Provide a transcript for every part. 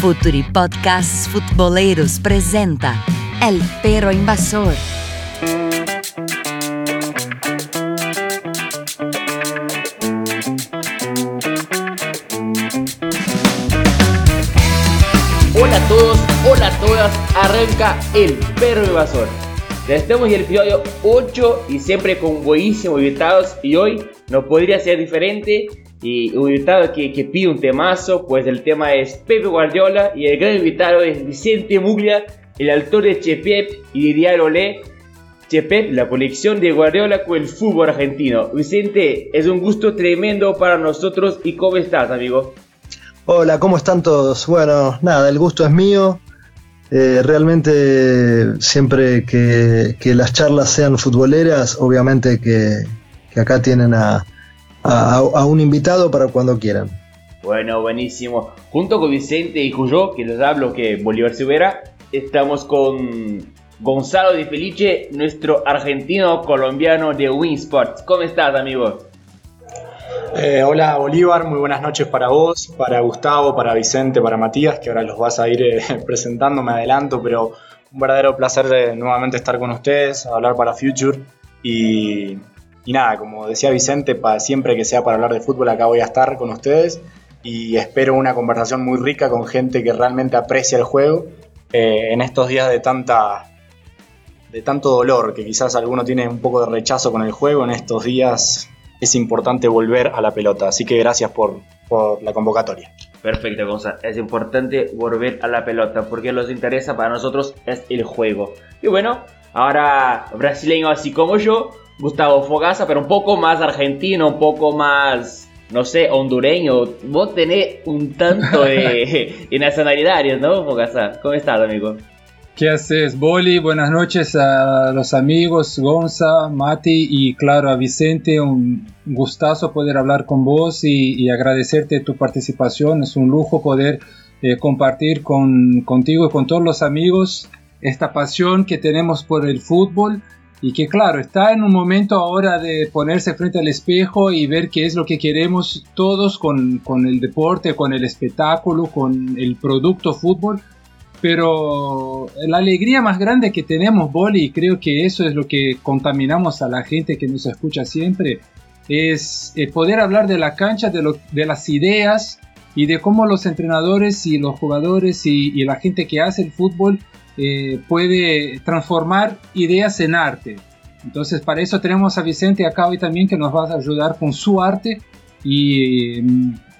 Futuri Podcasts Futboleros presenta El Perro Invasor. Hola a todos, hola a todas, arranca El Perro Invasor. Ya estamos en el episodio 8 y siempre con buenísimos invitados y hoy no podría ser diferente y un invitado que, que, pide un temazo, pues el tema es Pepe Guardiola y el gran invitado es Vicente Muglia, el autor de Chepep y de Diario Olé. Chepep, la colección de Guardiola con el fútbol argentino. Vicente, es un gusto tremendo para nosotros y ¿cómo estás, amigo? Hola, ¿cómo están todos? Bueno, nada, el gusto es mío. Eh, realmente siempre que, que, las charlas sean futboleras, obviamente que, que acá tienen a, a, a, un invitado para cuando quieran. Bueno, buenísimo. Junto con Vicente y Cuyo, que les hablo que Bolívar se verá, estamos con Gonzalo Di Felice, nuestro argentino colombiano de Winsports. ¿Cómo estás, amigo? Eh, hola Bolívar, muy buenas noches para vos, para Gustavo, para Vicente, para Matías, que ahora los vas a ir eh, presentando, me adelanto, pero un verdadero placer de nuevamente estar con ustedes, hablar para Future y, y nada, como decía Vicente, para siempre que sea para hablar de fútbol acá voy a estar con ustedes y espero una conversación muy rica con gente que realmente aprecia el juego eh, en estos días de tanta de tanto dolor que quizás alguno tiene un poco de rechazo con el juego en estos días es importante volver a la pelota. Así que gracias por, por la convocatoria. Perfecto, Gonzalo. Es importante volver a la pelota porque lo que nos interesa para nosotros es el juego. Y bueno, ahora brasileño así como yo, Gustavo Fogaza, pero un poco más argentino, un poco más, no sé, hondureño. Vos tenés un tanto de, de nacionalidades, ¿no, Fogaza? ¿Cómo estás, amigo? ¿Qué haces, Boli? Buenas noches a los amigos Gonza, Mati y claro a Vicente. Un gustazo poder hablar con vos y, y agradecerte tu participación. Es un lujo poder eh, compartir con, contigo y con todos los amigos esta pasión que tenemos por el fútbol y que claro, está en un momento ahora de ponerse frente al espejo y ver qué es lo que queremos todos con, con el deporte, con el espectáculo, con el producto fútbol. Pero la alegría más grande que tenemos, Boli, y creo que eso es lo que contaminamos a la gente que nos escucha siempre, es eh, poder hablar de la cancha, de, lo, de, las ideas y de cómo los entrenadores y los jugadores y, y la gente que hace el fútbol eh, puede transformar ideas en arte. Entonces para eso tenemos a Vicente acá hoy también que nos va a ayudar con su arte y eh,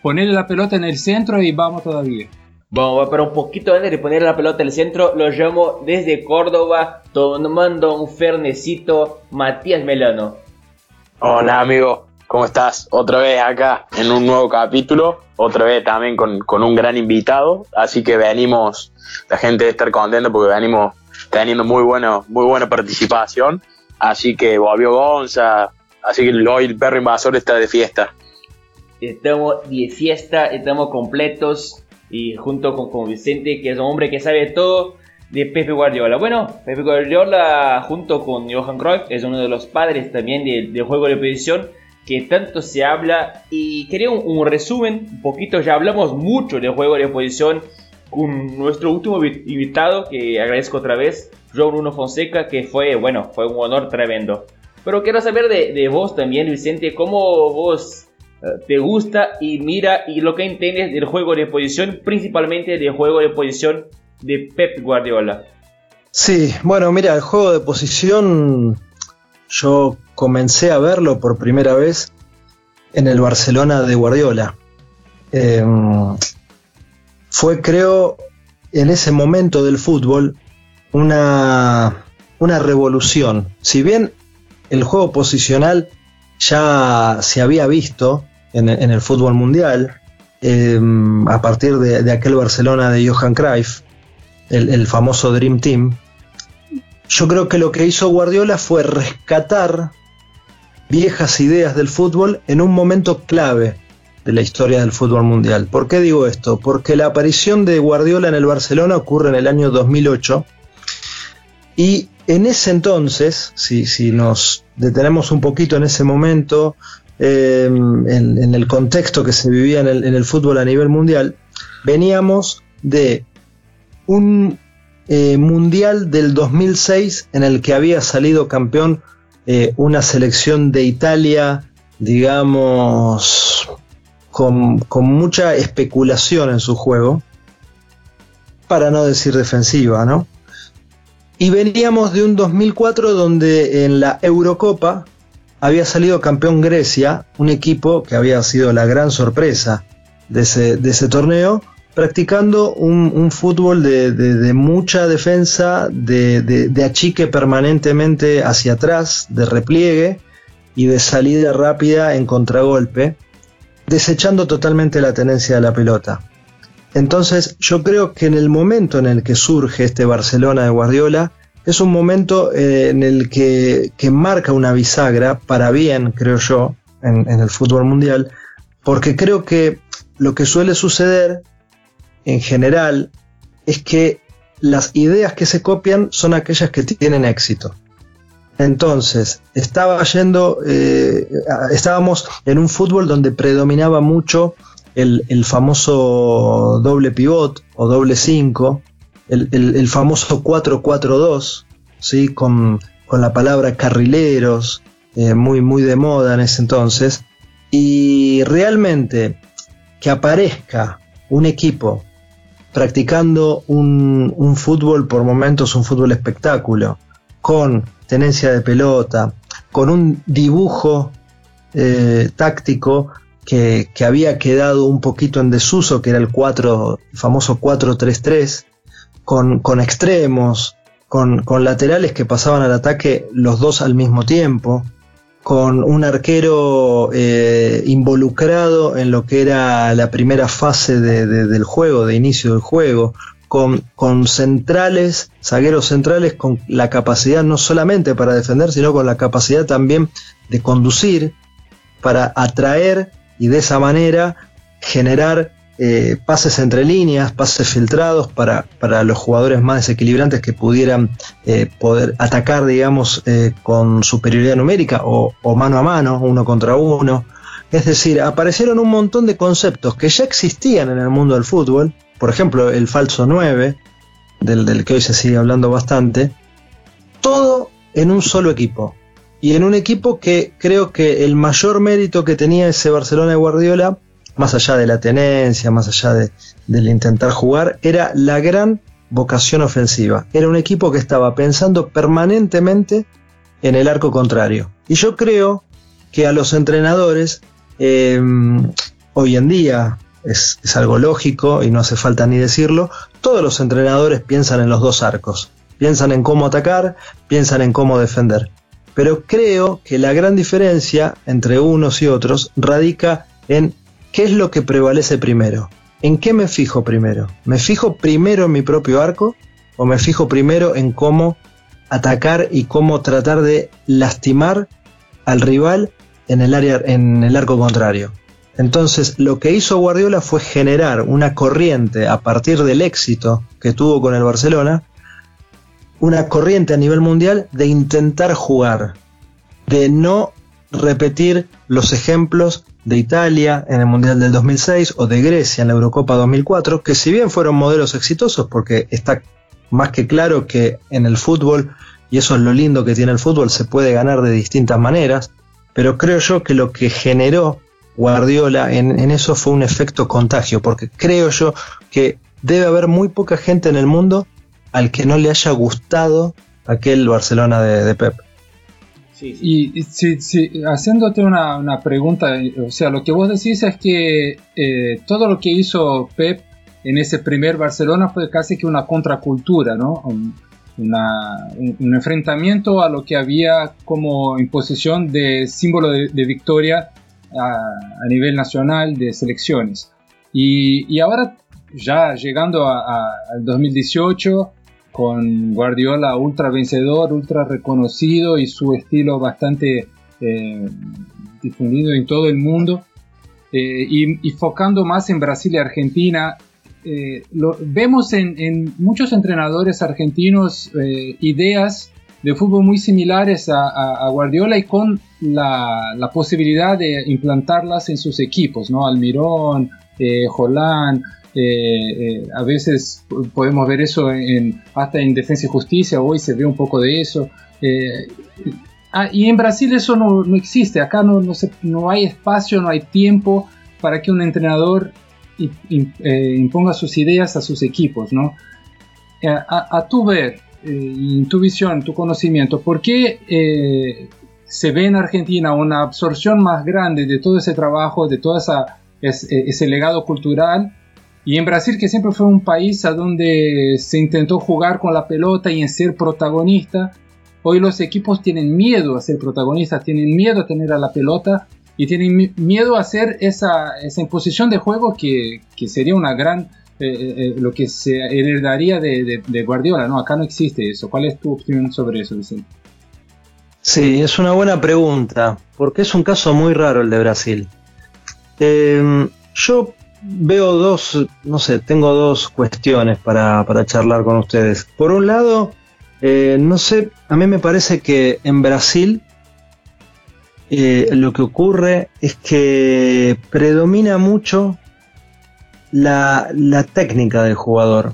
ponerle la pelota en el centro y vamos todavía. Vamos, pero un poquito antes de poner la pelota en el centro, lo llamo desde Córdoba, tomando un fernecito, Matías Melano. Hola amigo, ¿cómo estás? Otra vez acá en un nuevo capítulo, otra vez también con, con un gran invitado, así que venimos, la gente debe estar contenta porque venimos teniendo muy, bueno, muy buena participación, así que volvió Gonza, así que hoy el perro invasor está de fiesta. Estamos de fiesta, estamos completos, y junto con, con, Vicente, que es un hombre que sabe todo de Pepe Guardiola. Bueno, Pepe Guardiola junto con Johan Cruyff es uno de los padres también del de juego de posición que tanto se habla y quería un, un, resumen, un poquito, ya hablamos mucho de juego de posición con nuestro último invitado, que agradezco otra vez, João Bruno Fonseca, que fue, bueno, fue un honor tremendo. Pero quiero saber de, de vos también, Vicente, cómo vos te gusta y mira y lo que entiendes del juego de posición, principalmente del juego de posición de Pep Guardiola. Sí, bueno, mira, el juego de posición yo comencé a verlo por primera vez en el Barcelona de Guardiola. Eh, fue, creo, en ese momento del fútbol una, una revolución. Si bien el juego posicional ya se había visto en, el fútbol mundial, eh, a partir de, aquel Barcelona de Johan Cruyff, el, famoso Dream Team, yo creo que lo que hizo Guardiola fue rescatar viejas ideas del fútbol en un momento clave de la historia del fútbol mundial. ¿Por qué digo esto? Porque la aparición de Guardiola en el Barcelona ocurre en el año 2008 y en ese entonces, si, si nos detenemos un poquito en ese momento, eh, en, el contexto que se vivía en el, en el, fútbol a nivel mundial, veníamos de un eh, mundial del 2006 en el que había salido campeón eh, una selección de Italia, digamos, con, mucha especulación en su juego, para no decir defensiva, ¿no? Y veníamos de un 2004 donde en la Eurocopa había salido campeón Grecia, un equipo que había sido la gran sorpresa de ese, de ese torneo, practicando un, fútbol de, mucha defensa, de, achique permanentemente hacia atrás, de repliegue y de salida rápida en contragolpe, desechando totalmente la tenencia de la pelota. Entonces yo creo que en el momento en el que surge este Barcelona de Guardiola, es un momento eh, en el que, marca una bisagra para bien, creo yo, en el fútbol mundial, porque creo que lo que suele suceder en general es que las ideas que se copian son aquellas que tienen éxito. Entonces, estaba yendo, eh, estábamos en un fútbol donde predominaba mucho el, famoso doble pivot o doble 5, el, famoso 4-4-2, ¿sí? con, la palabra carrileros, eh, muy, muy de moda en ese entonces. Y realmente que aparezca un equipo practicando un, fútbol por momentos, un fútbol espectáculo, con tenencia de pelota, con un dibujo eh, táctico que, había quedado un poquito en desuso, que era el 4, famoso 4-3-3, con, con, extremos, con, con laterales que pasaban al ataque los dos al mismo tiempo, con un arquero eh, involucrado en lo que era la primera fase del juego, de inicio del juego, con, con, centrales, zagueros centrales con la capacidad no solamente para defender, sino con la capacidad también de conducir, para atraer y de esa manera generar eh, pases entre líneas, pases filtrados para, los jugadores más desequilibrantes que pudieran eh, poder atacar, digamos, eh, con superioridad numérica o, mano a mano, uno contra uno. Es decir, aparecieron un montón de conceptos que ya existían en el mundo del fútbol, por ejemplo, el falso 9, del, que hoy se sigue hablando bastante, todo en un solo equipo. Y en un equipo que creo que el mayor mérito que tenía ese Barcelona de Guardiola más allá de la tenencia, más allá de, del intentar jugar, era la gran vocación ofensiva. Era un equipo que estaba pensando permanentemente en el arco contrario. Y yo creo que a los entrenadores, em, hoy en día, es, algo lógico y no hace falta ni decirlo, todos los entrenadores piensan en los dos arcos. Piensan en cómo atacar, piensan en cómo defender. Pero creo que la gran diferencia entre unos y otros radica en ¿Qué es lo que prevalece primero? ¿En qué me fijo primero? ¿Me fijo primero en mi propio arco o me fijo primero en cómo atacar y cómo tratar de lastimar al rival en el, área, en el arco contrario? Entonces, lo que hizo Guardiola fue generar una corriente a partir del éxito que tuvo con el Barcelona, una corriente a nivel mundial de intentar jugar, de no repetir los ejemplos de Italia en el Mundial del 2006 o de Grecia en la Eurocopa 2004, que si bien fueron modelos exitosos, porque está más que claro que en el fútbol, y eso es lo lindo que tiene el fútbol, se puede ganar de distintas maneras, pero creo yo que lo que generó Guardiola en, eso fue un efecto contagio, porque creo yo que debe haber muy poca gente en el mundo al que no le haya gustado aquel Barcelona de, de Pep. Y si, haciéndote una, pregunta, o sea, lo que vos decís es que eh, todo lo que hizo Pep en ese primer Barcelona fue casi que una contracultura, ¿no? Un, enfrentamiento a lo que había como imposición de símbolo de, victoria a, nivel nacional de selecciones. Y, ahora, ya llegando al 2018, con Guardiola ultra vencedor, ultra reconocido y su estilo bastante eh, difundido en todo el mundo. Eh, y, focando más en Brasil y Argentina, eh, vemos en, muchos entrenadores argentinos ideas de fútbol muy similares a, Guardiola y con la, posibilidad de implantarlas en sus equipos, ¿no? Almirón, Jolán, a veces podemos ver eso en, hasta en Defensa y Justicia, hoy se ve un poco de eso. Ah, y en Brasil eso no, no existe, acá no, no, no, hay espacio, no hay tiempo para que un entrenador eh, imponga sus ideas a sus equipos, ¿no? Eh, a, tu ver, eh, en tu visión, tu conocimiento, ¿por qué se ve en Argentina una absorción más grande de todo ese trabajo, de todo esa, ese, legado cultural y en Brasil, que siempre fue un país a donde se intentó jugar con la pelota y en ser protagonista, Hoy los equipos tienen miedo a ser protagonistas, tienen miedo a tener a la pelota y tienen miedo a hacer esa, esa imposición de juego que, que sería una gran, eh, eh, eh, lo que se heredaría de, Guardiola, ¿no? Acá no existe eso. ¿Cuál es tu opinión sobre eso, Vicente? Sí, es una buena pregunta, porque es un caso muy raro el de Brasil. Em, yo veo dos, no sé, tengo dos cuestiones para, para charlar con ustedes. Por un lado, no sé, a mí me parece que en Brasil lo que ocurre es que predomina mucho la, técnica del jugador,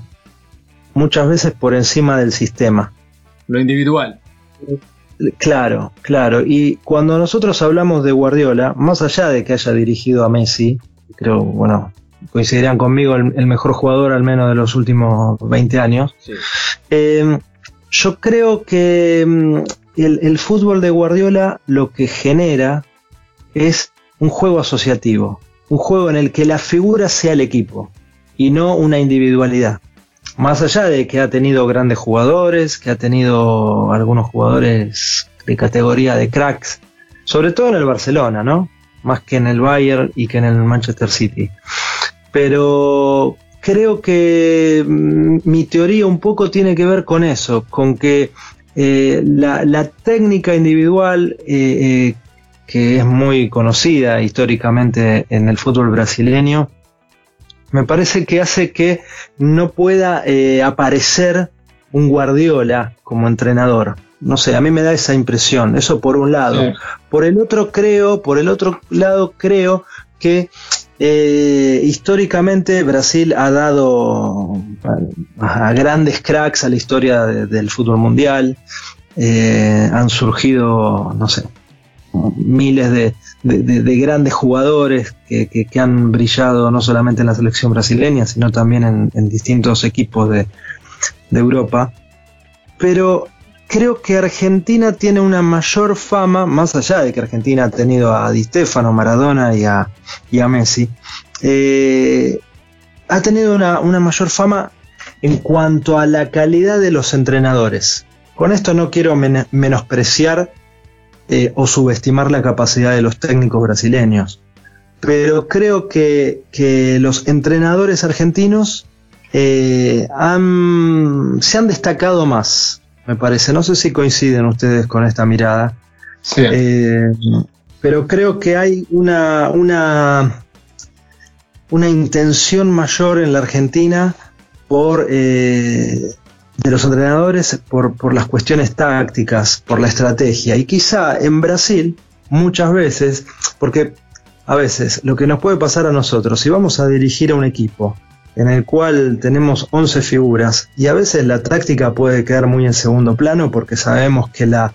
muchas veces por encima del sistema. Lo individual. Claro, claro. Y cuando nosotros hablamos de Guardiola, más allá de que haya dirigido a Messi, creo, bueno, coincidirán conmigo el, mejor jugador al menos de los últimos 20 años, eh, yo creo que mm, el, fútbol de Guardiola lo que genera es un juego asociativo, un juego en el que la figura sea el equipo y no una individualidad. Más allá de que ha tenido grandes jugadores, que ha tenido algunos jugadores de categoría de cracks, sobre todo en el Barcelona, ¿no? Más que en el Bayern y que en el Manchester City. Pero creo que mm, mi teoría un poco tiene que ver con eso, con que eh, la, técnica individual, eh, eh, que es muy conocida históricamente en el fútbol brasileño, me parece que hace que no pueda aparecer un Guardiola como entrenador. No sé, a mí me da esa impresión, eso por un lado. Por el otro creo, por el otro lado creo que eh, históricamente Brasil ha dado a, grandes cracks a la historia del fútbol mundial. Eh, han surgido, no sé, miles de, grandes jugadores que, han brillado no solamente en la selección brasileña, sino también en, distintos equipos de, Europa. Pero creo que Argentina tiene una mayor fama, más allá de que Argentina ha tenido a Di Stefano, Maradona y a, Messi, eh, ha tenido una, mayor fama en cuanto a la calidad de los entrenadores. Con esto no quiero menospreciar eh, o subestimar la capacidad de los técnicos brasileños, pero creo que, los entrenadores argentinos eh, se han destacado más me parece. No sé si coinciden ustedes con esta mirada. Eh, pero creo que hay una, una, una intención mayor en la Argentina por eh, de los entrenadores por, por las cuestiones tácticas, por la estrategia. Y quizá en Brasil, muchas veces, porque a veces lo que nos puede pasar a nosotros, si vamos a dirigir a un equipo en el cual tenemos 11 figuras y a veces la táctica puede quedar muy en segundo plano porque sabemos que la,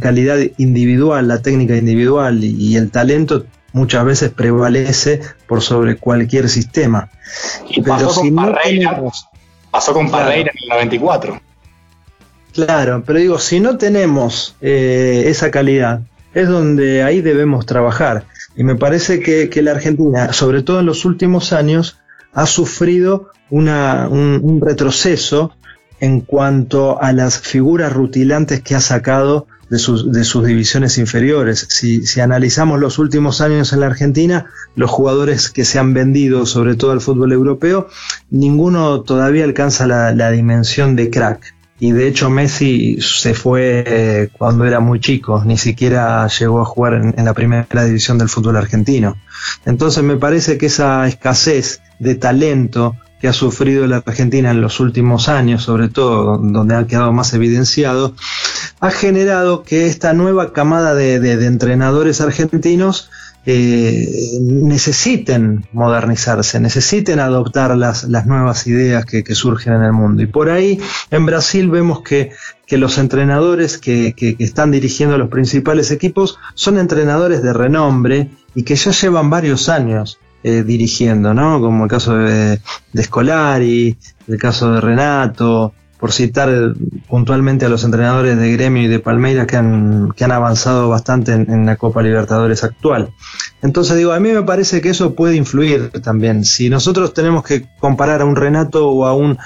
calidad individual, la técnica individual y, el talento muchas veces prevalece por sobre cualquier sistema. Y pasó con Parreira, pasó con Parreira en el 94. Claro, pero digo, si no tenemos eh, esa calidad, es donde ahí debemos trabajar. Y me parece que, que la Argentina, sobre todo en los últimos años, ha sufrido un, retroceso en cuanto a las figuras rutilantes que ha sacado de sus, divisiones inferiores. Si, analizamos los últimos años en la Argentina, los jugadores que se han vendido, sobre todo al fútbol europeo, ninguno todavía alcanza la, dimensión de crack. Y de hecho Messi se fue eh, cuando era muy chico, ni siquiera llegó a jugar en la primera división del fútbol argentino. Entonces me parece que esa escasez de talento que ha sufrido la Argentina en los últimos años, sobre todo donde ha quedado más evidenciado, ha generado que esta nueva camada de, entrenadores argentinos eh, necesiten modernizarse, necesiten adoptar las, las nuevas ideas que, surgen en el mundo. Y por ahí en Brasil vemos que, los entrenadores que, están dirigiendo los principales equipos son entrenadores de renombre y que ya llevan varios años eh, dirigiendo, ¿no? Como el caso de, de Scolari, el caso de Renato, por citar puntualmente a los entrenadores de Gremio y de Palmeiras que han, avanzado bastante en, la Copa Libertadores actual. Entonces digo, a mí me parece que eso puede influir también. Si nosotros tenemos que comparar a un Renato o a un,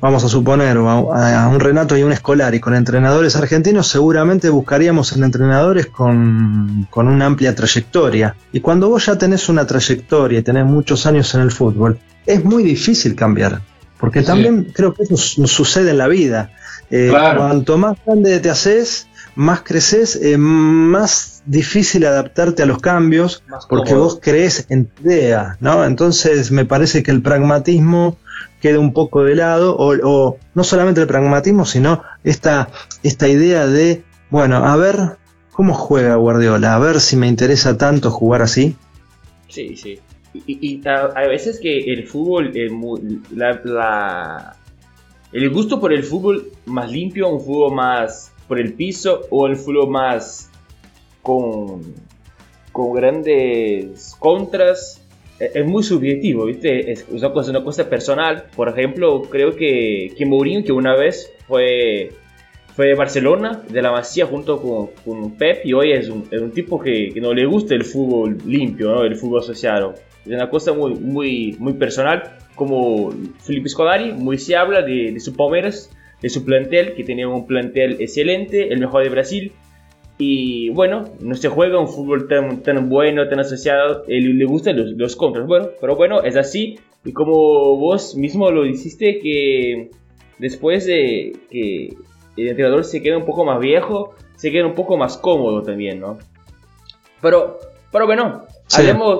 vamos a suponer, a, un Renato y un Escolar y con entrenadores argentinos, seguramente buscaríamos en entrenadores con, con una amplia trayectoria. Y cuando vos ya tenés una trayectoria y tenés muchos años en el fútbol, es muy difícil cambiar. Porque también creo que eso sucede en la vida. Eh, cuanto más grande te haces, más creces, eh, más difícil adaptarte a los cambios, porque vos crees en tu idea, ¿no? Entonces me parece que el pragmatismo queda un poco de lado, o, no solamente el pragmatismo, sino esta, esta idea de, bueno, a ver cómo juega Guardiola, a ver si me interesa tanto jugar así. Sí, sí. Y, a, veces que el fútbol, eh, la, el gusto por el fútbol más limpio, un fútbol más por el piso o el fútbol más con, con grandes contras, e, es, muy subjetivo, ¿viste? Es una cosa, una cosa personal. Por ejemplo, creo que, que Mourinho, que una vez fue fue Barcelona, de la Masía, junto con, con Pep, y hoy es un, es un tipo que, que, no le gusta el fútbol limpio, ¿no? el fútbol asociado. Es una cosa muy, muy, muy personal, como Felipe Scolari, muy se habla de, de su Palmeiras, de su plantel, que tenía un plantel excelente, el mejor de Brasil, y bueno, no se juega un fútbol tan, tan bueno, tan asociado, él le gustan los, los contras, bueno, pero bueno, es así, y como vos mismo lo dijiste, que después de que el entrenador se queda un poco más viejo, se queda un poco más cómodo también, ¿no? Pero, pero bueno,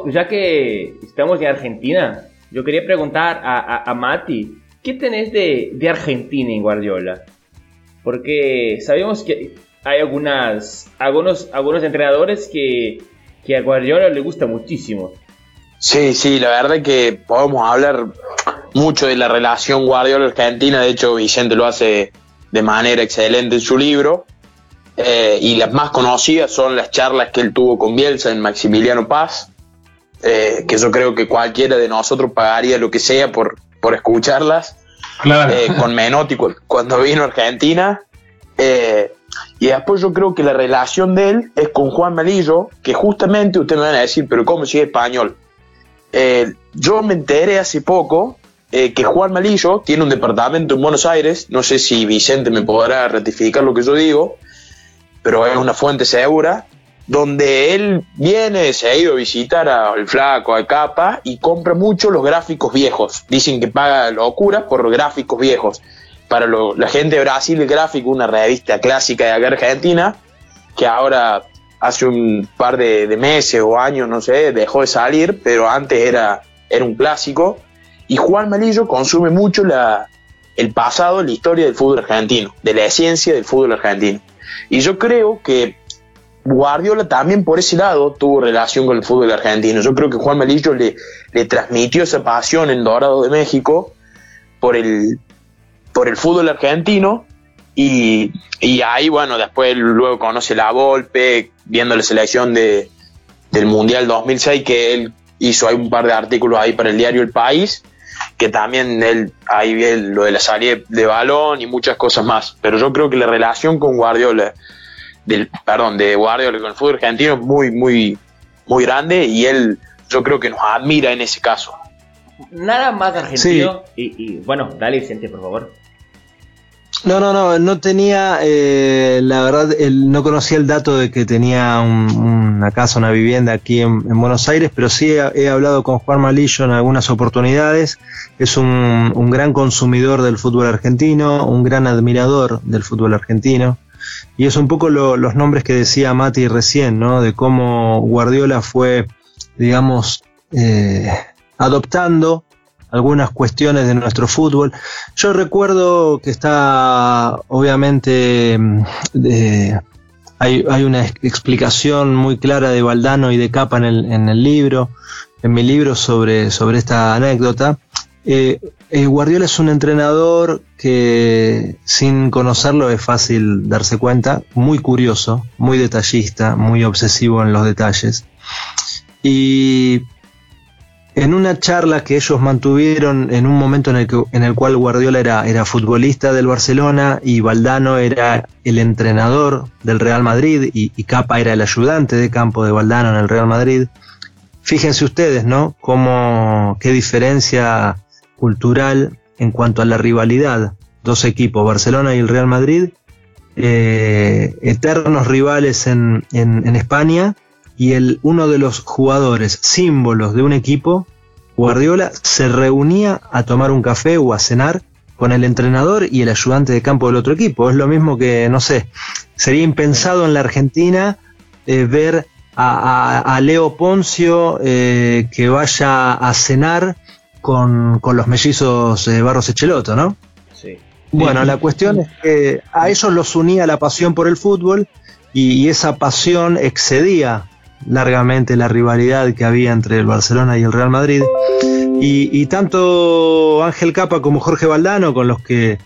ya que estamos en Argentina, yo quería preguntar a, a, Mati, ¿qué tenés de, de, Argentina en Guardiola? Porque sabemos que hay algunas, algunos, algunos entrenadores que, que a Guardiola le gusta muchísimo. Sí, sí, la verdad es que podemos hablar mucho de la relación Guardiola-Argentina, de hecho Vicente lo hace de manera excelente en su libro, eh, y las más conocidas son las charlas que él tuvo con Bielsa en Maximiliano Paz, eh, que yo creo que cualquiera de nosotros pagaría lo que sea por, por escucharlas. Eh, con Menotti cuando vino a Argentina. y después yo creo que la relación de él es con Juan Malillo, que justamente ustedes me van a decir, pero ¿cómo si es español? yo me enteré hace poco que Juan Malillo tiene un departamento en Buenos Aires, no sé si Vicente me podrá ratificar lo que yo digo, pero es una fuente segura, donde él viene, se ha ido a visitar al flaco, al capa, y compra mucho los gráficos viejos. Dicen que paga locura por gráficos viejos. Para la gente de Brasil, el gráfico, una revista clásica de Argentina, que ahora hace un par de, meses o años, no sé, dejó de salir, pero antes era, era un clásico. Y Juan Malillo consume mucho la, el pasado, la historia del fútbol argentino, de la esencia del fútbol argentino. Y yo creo que Guardiola también por ese lado tuvo relación con el fútbol argentino. Yo creo que Juan Melillo le, le transmitió esa pasión en Dorado de México por el, por el fútbol argentino y, ahí, bueno, después luego conoce la Volpe, viendo la selección de, del Mundial 2006, que él hizo hay un par de artículos ahí para el diario El País, que también él ahí ve lo de la salida de balón y muchas cosas más. Pero yo creo que la relación con Guardiola, del, perdón, de Guardiola con el fútbol argentino es muy, muy, muy grande y él yo creo que nos admira en ese caso. Nada más argentino. Y, y, bueno, dale Vicente, por favor. No, no, no, no tenía, eh, la verdad, no conocía el dato de que tenía una casa, una vivienda aquí en, Buenos Aires, pero sí he, hablado con Juan Malillo en algunas oportunidades. Es un, gran consumidor del fútbol argentino, un gran admirador del fútbol argentino. Y es un poco los nombres que decía Mati recién, ¿no? De cómo Guardiola fue, digamos, eh, adoptando algunas cuestiones de nuestro fútbol. Yo recuerdo que está, obviamente, mm, hay, hay, una explicación muy clara de Valdano y de Capa en el, en el libro, en mi libro sobre, sobre esta anécdota. Eh, eh, Guardiola es un entrenador que sin conocerlo es fácil darse cuenta, muy curioso, muy detallista, muy obsesivo en los detalles. Y en una charla que ellos mantuvieron en un momento en el, que, en el cual Guardiola era, era futbolista del Barcelona y Valdano era el entrenador del Real Madrid y, Capa era el ayudante de campo de Valdano en el Real Madrid. Fíjense ustedes, ¿no? Cómo, qué diferencia cultural en cuanto a la rivalidad. Dos equipos, Barcelona y el Real Madrid, eh, eternos rivales en, en, España y el, uno de los jugadores símbolos de un equipo, Guardiola, se reunía a tomar un café o a cenar con el entrenador y el ayudante de campo del otro equipo. Es lo mismo que, no sé, sería impensado en la Argentina eh, ver a, Leo Poncio eh, que vaya a cenar con, los mellizos de Barros Echeloto, ¿no? Sí. Bueno, la cuestión es que a ellos los unía la pasión por el fútbol y, esa pasión excedía largamente la rivalidad que había entre el Barcelona y el Real Madrid. Y, tanto Ángel Capa como Jorge Valdano, con los que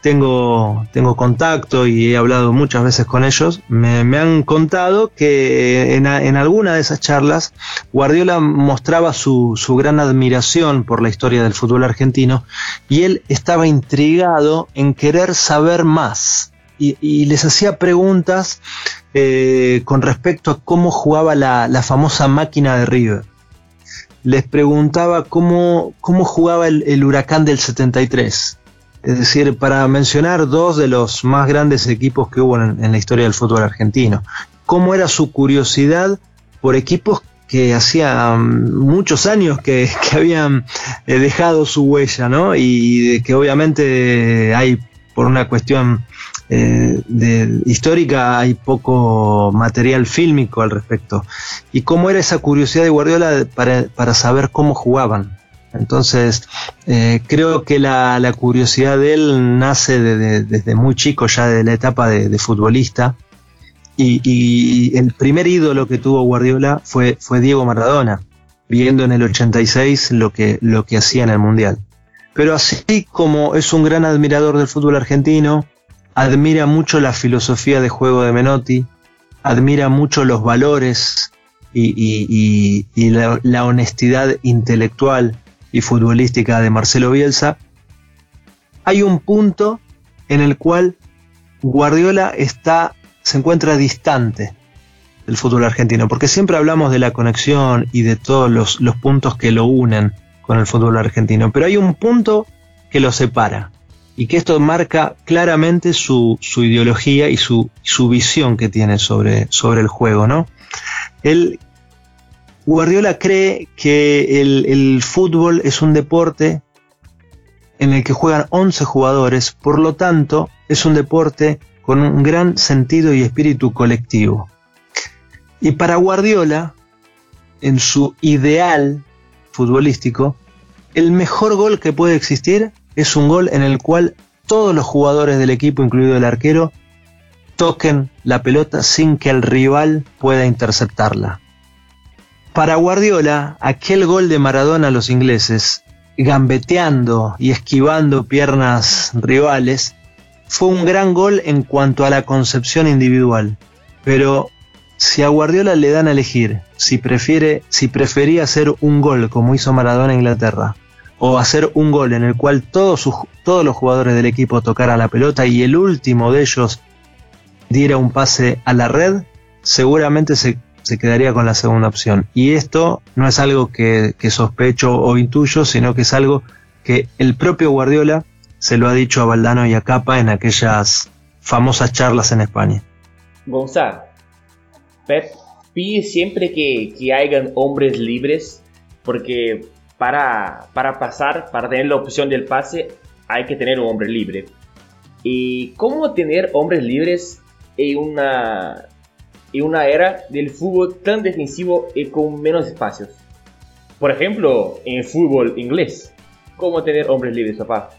tengo, tengo contacto y he hablado muchas veces con ellos, me, han contado que en, alguna de esas charlas Guardiola mostraba su, gran admiración por la historia del fútbol argentino y él estaba intrigado en querer saber más y, les hacía preguntas eh, con respecto a cómo jugaba la, famosa máquina de River. Les preguntaba cómo, cómo jugaba el, huracán del 73 es decir, para mencionar dos de los más grandes equipos que hubo en, la historia del fútbol argentino. ¿Cómo era su curiosidad por equipos que hacía mm, muchos años que, habían eh, dejado su huella, ¿no? Y que obviamente hay, por una cuestión eh, de, histórica, hay poco material fílmico al respecto. ¿Y cómo era esa curiosidad de Guardiola para, para saber cómo jugaban? Entonces, eh, creo que la, curiosidad de él nace desde muy chico, ya de la etapa de, futbolista. Y, el primer ídolo que tuvo Guardiola fue, fue Diego Maradona, viendo en el 86 lo que, lo que hacía en el Mundial. Pero así como es un gran admirador del fútbol argentino, admira mucho la filosofía de juego de Menotti, admira mucho los valores y, la honestidad intelectual y futbolística de Marcelo Bielsa, hay un punto en el cual Guardiola está, se encuentra distante del fútbol argentino, porque siempre hablamos de la conexión y de todos los, puntos que lo unen con el fútbol argentino, pero hay un punto que lo separa y que esto marca claramente su, ideología y su, su, visión que tiene sobre, sobre el juego, ¿no? Él Guardiola cree que el, fútbol es un deporte en el que juegan 11 jugadores, por lo tanto es un deporte con un gran sentido y espíritu colectivo. Y para Guardiola, en su ideal futbolístico, el mejor gol que puede existir es un gol en el cual todos los jugadores del equipo, incluido el arquero, toquen la pelota sin que el rival pueda interceptarla. Para Guardiola, aquel gol de Maradona a los ingleses, gambeteando y esquivando piernas rivales, fue un gran gol en cuanto a la concepción individual. Pero si a Guardiola le dan a elegir si prefiere, si prefería hacer un gol como hizo Maradona en Inglaterra, o hacer un gol en el cual todos, los jugadores del equipo tocaran la pelota y el último de ellos diera un pase a la red, seguramente se se quedaría con la segunda opción. Y esto no es algo que, sospecho o intuyo, sino que es algo que el propio Guardiola se lo ha dicho a Valdano y a Capa en aquellas famosas charlas en España. Gonzalo, Pep pide siempre que, que hayan hombres libres, porque para, para pasar, para tener la opción del pase, hay que tener un hombre libre. ¿Y cómo tener hombres libres en una, en una era del fútbol tan defensivo y con menos espacios. Por ejemplo, en fútbol inglés. ¿Cómo tener hombres libres, papá?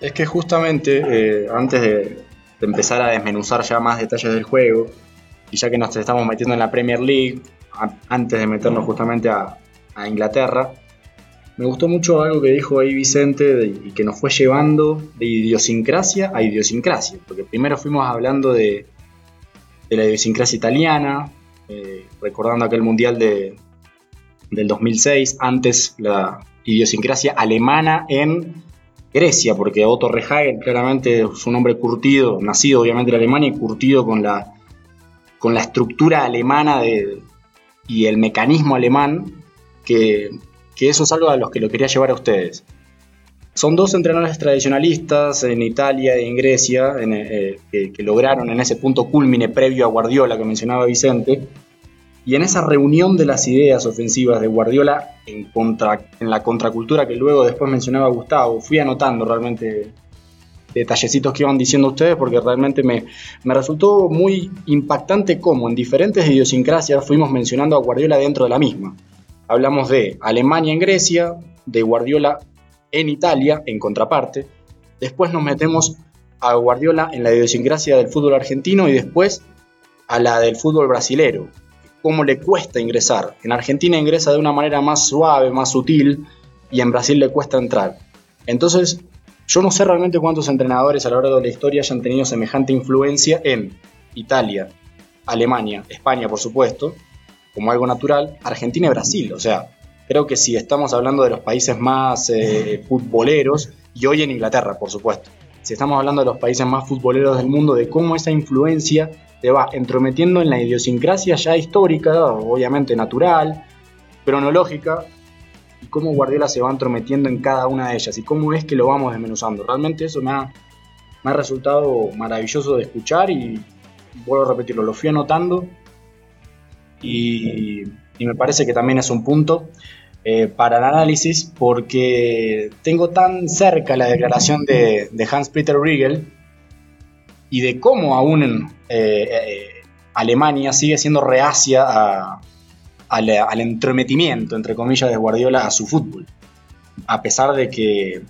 Es que justamente, eh, antes de, empezar a desmenuzar ya más detalles del juego, y ya que nos estamos metiendo en la Premier League, antes de meternos justamente a, Inglaterra, me gustó mucho algo que dijo ahí Vicente y que nos fue llevando de idiosincrasia a idiosincrasia, porque primero fuimos hablando de, la idiosincrasia italiana, eh, recordando aquel mundial de, del 2006, antes la idiosincrasia alemana en Grecia, porque Otto Rehagel claramente es un hombre curtido, nacido obviamente en Alemania y curtido con la, con la estructura alemana de, y el mecanismo alemán, que, eso es algo a los que lo quería llevar a ustedes. Son dos entrenadores tradicionalistas en Italia y en Grecia eh, que, que, lograron en ese punto culmine previo a Guardiola que mencionaba Vicente, y en esa reunión de las ideas ofensivas de Guardiola en, contra, en la contracultura que luego después mencionaba Gustavo, fui anotando realmente detallecitos que iban diciendo ustedes porque realmente me, me resultó muy impactante cómo en diferentes idiosincrasias fuimos mencionando a Guardiola dentro de la misma. Hablamos de Alemania en Grecia, de Guardiola en Italia, en contraparte. Después nos metemos a Guardiola en la idiosincrasia del fútbol argentino y después a la del fútbol brasilero cómo le cuesta ingresar. En Argentina ingresa de una manera más suave, más sutil, y en Brasil le cuesta entrar. Entonces, yo no sé realmente cuántos entrenadores a lo largo de la historia hayan tenido semejante influencia en Italia, Alemania, España, por supuesto, como algo natural, Argentina y Brasil. O sea, creo que si estamos hablando de los países más eh, futboleros, y hoy en Inglaterra, por supuesto, si estamos hablando de los países más futboleros del mundo, de cómo esa influencia te va entrometiendo en la idiosincrasia ya histórica, obviamente natural, cronológica, y cómo Guardiola se va entrometiendo en cada una de ellas y cómo es que lo vamos desmenuzando. Realmente eso me ha, me ha resultado maravilloso de escuchar y vuelvo a repetirlo, lo fui anotando y, me parece que también es un punto eh, para el análisis porque tengo tan cerca la declaración de, Hans-Peter Riegel y de cómo aún eh, eh, Alemania sigue siendo reacia al entrometimiento, entre comillas, de Guardiola a su fútbol. A pesar de que,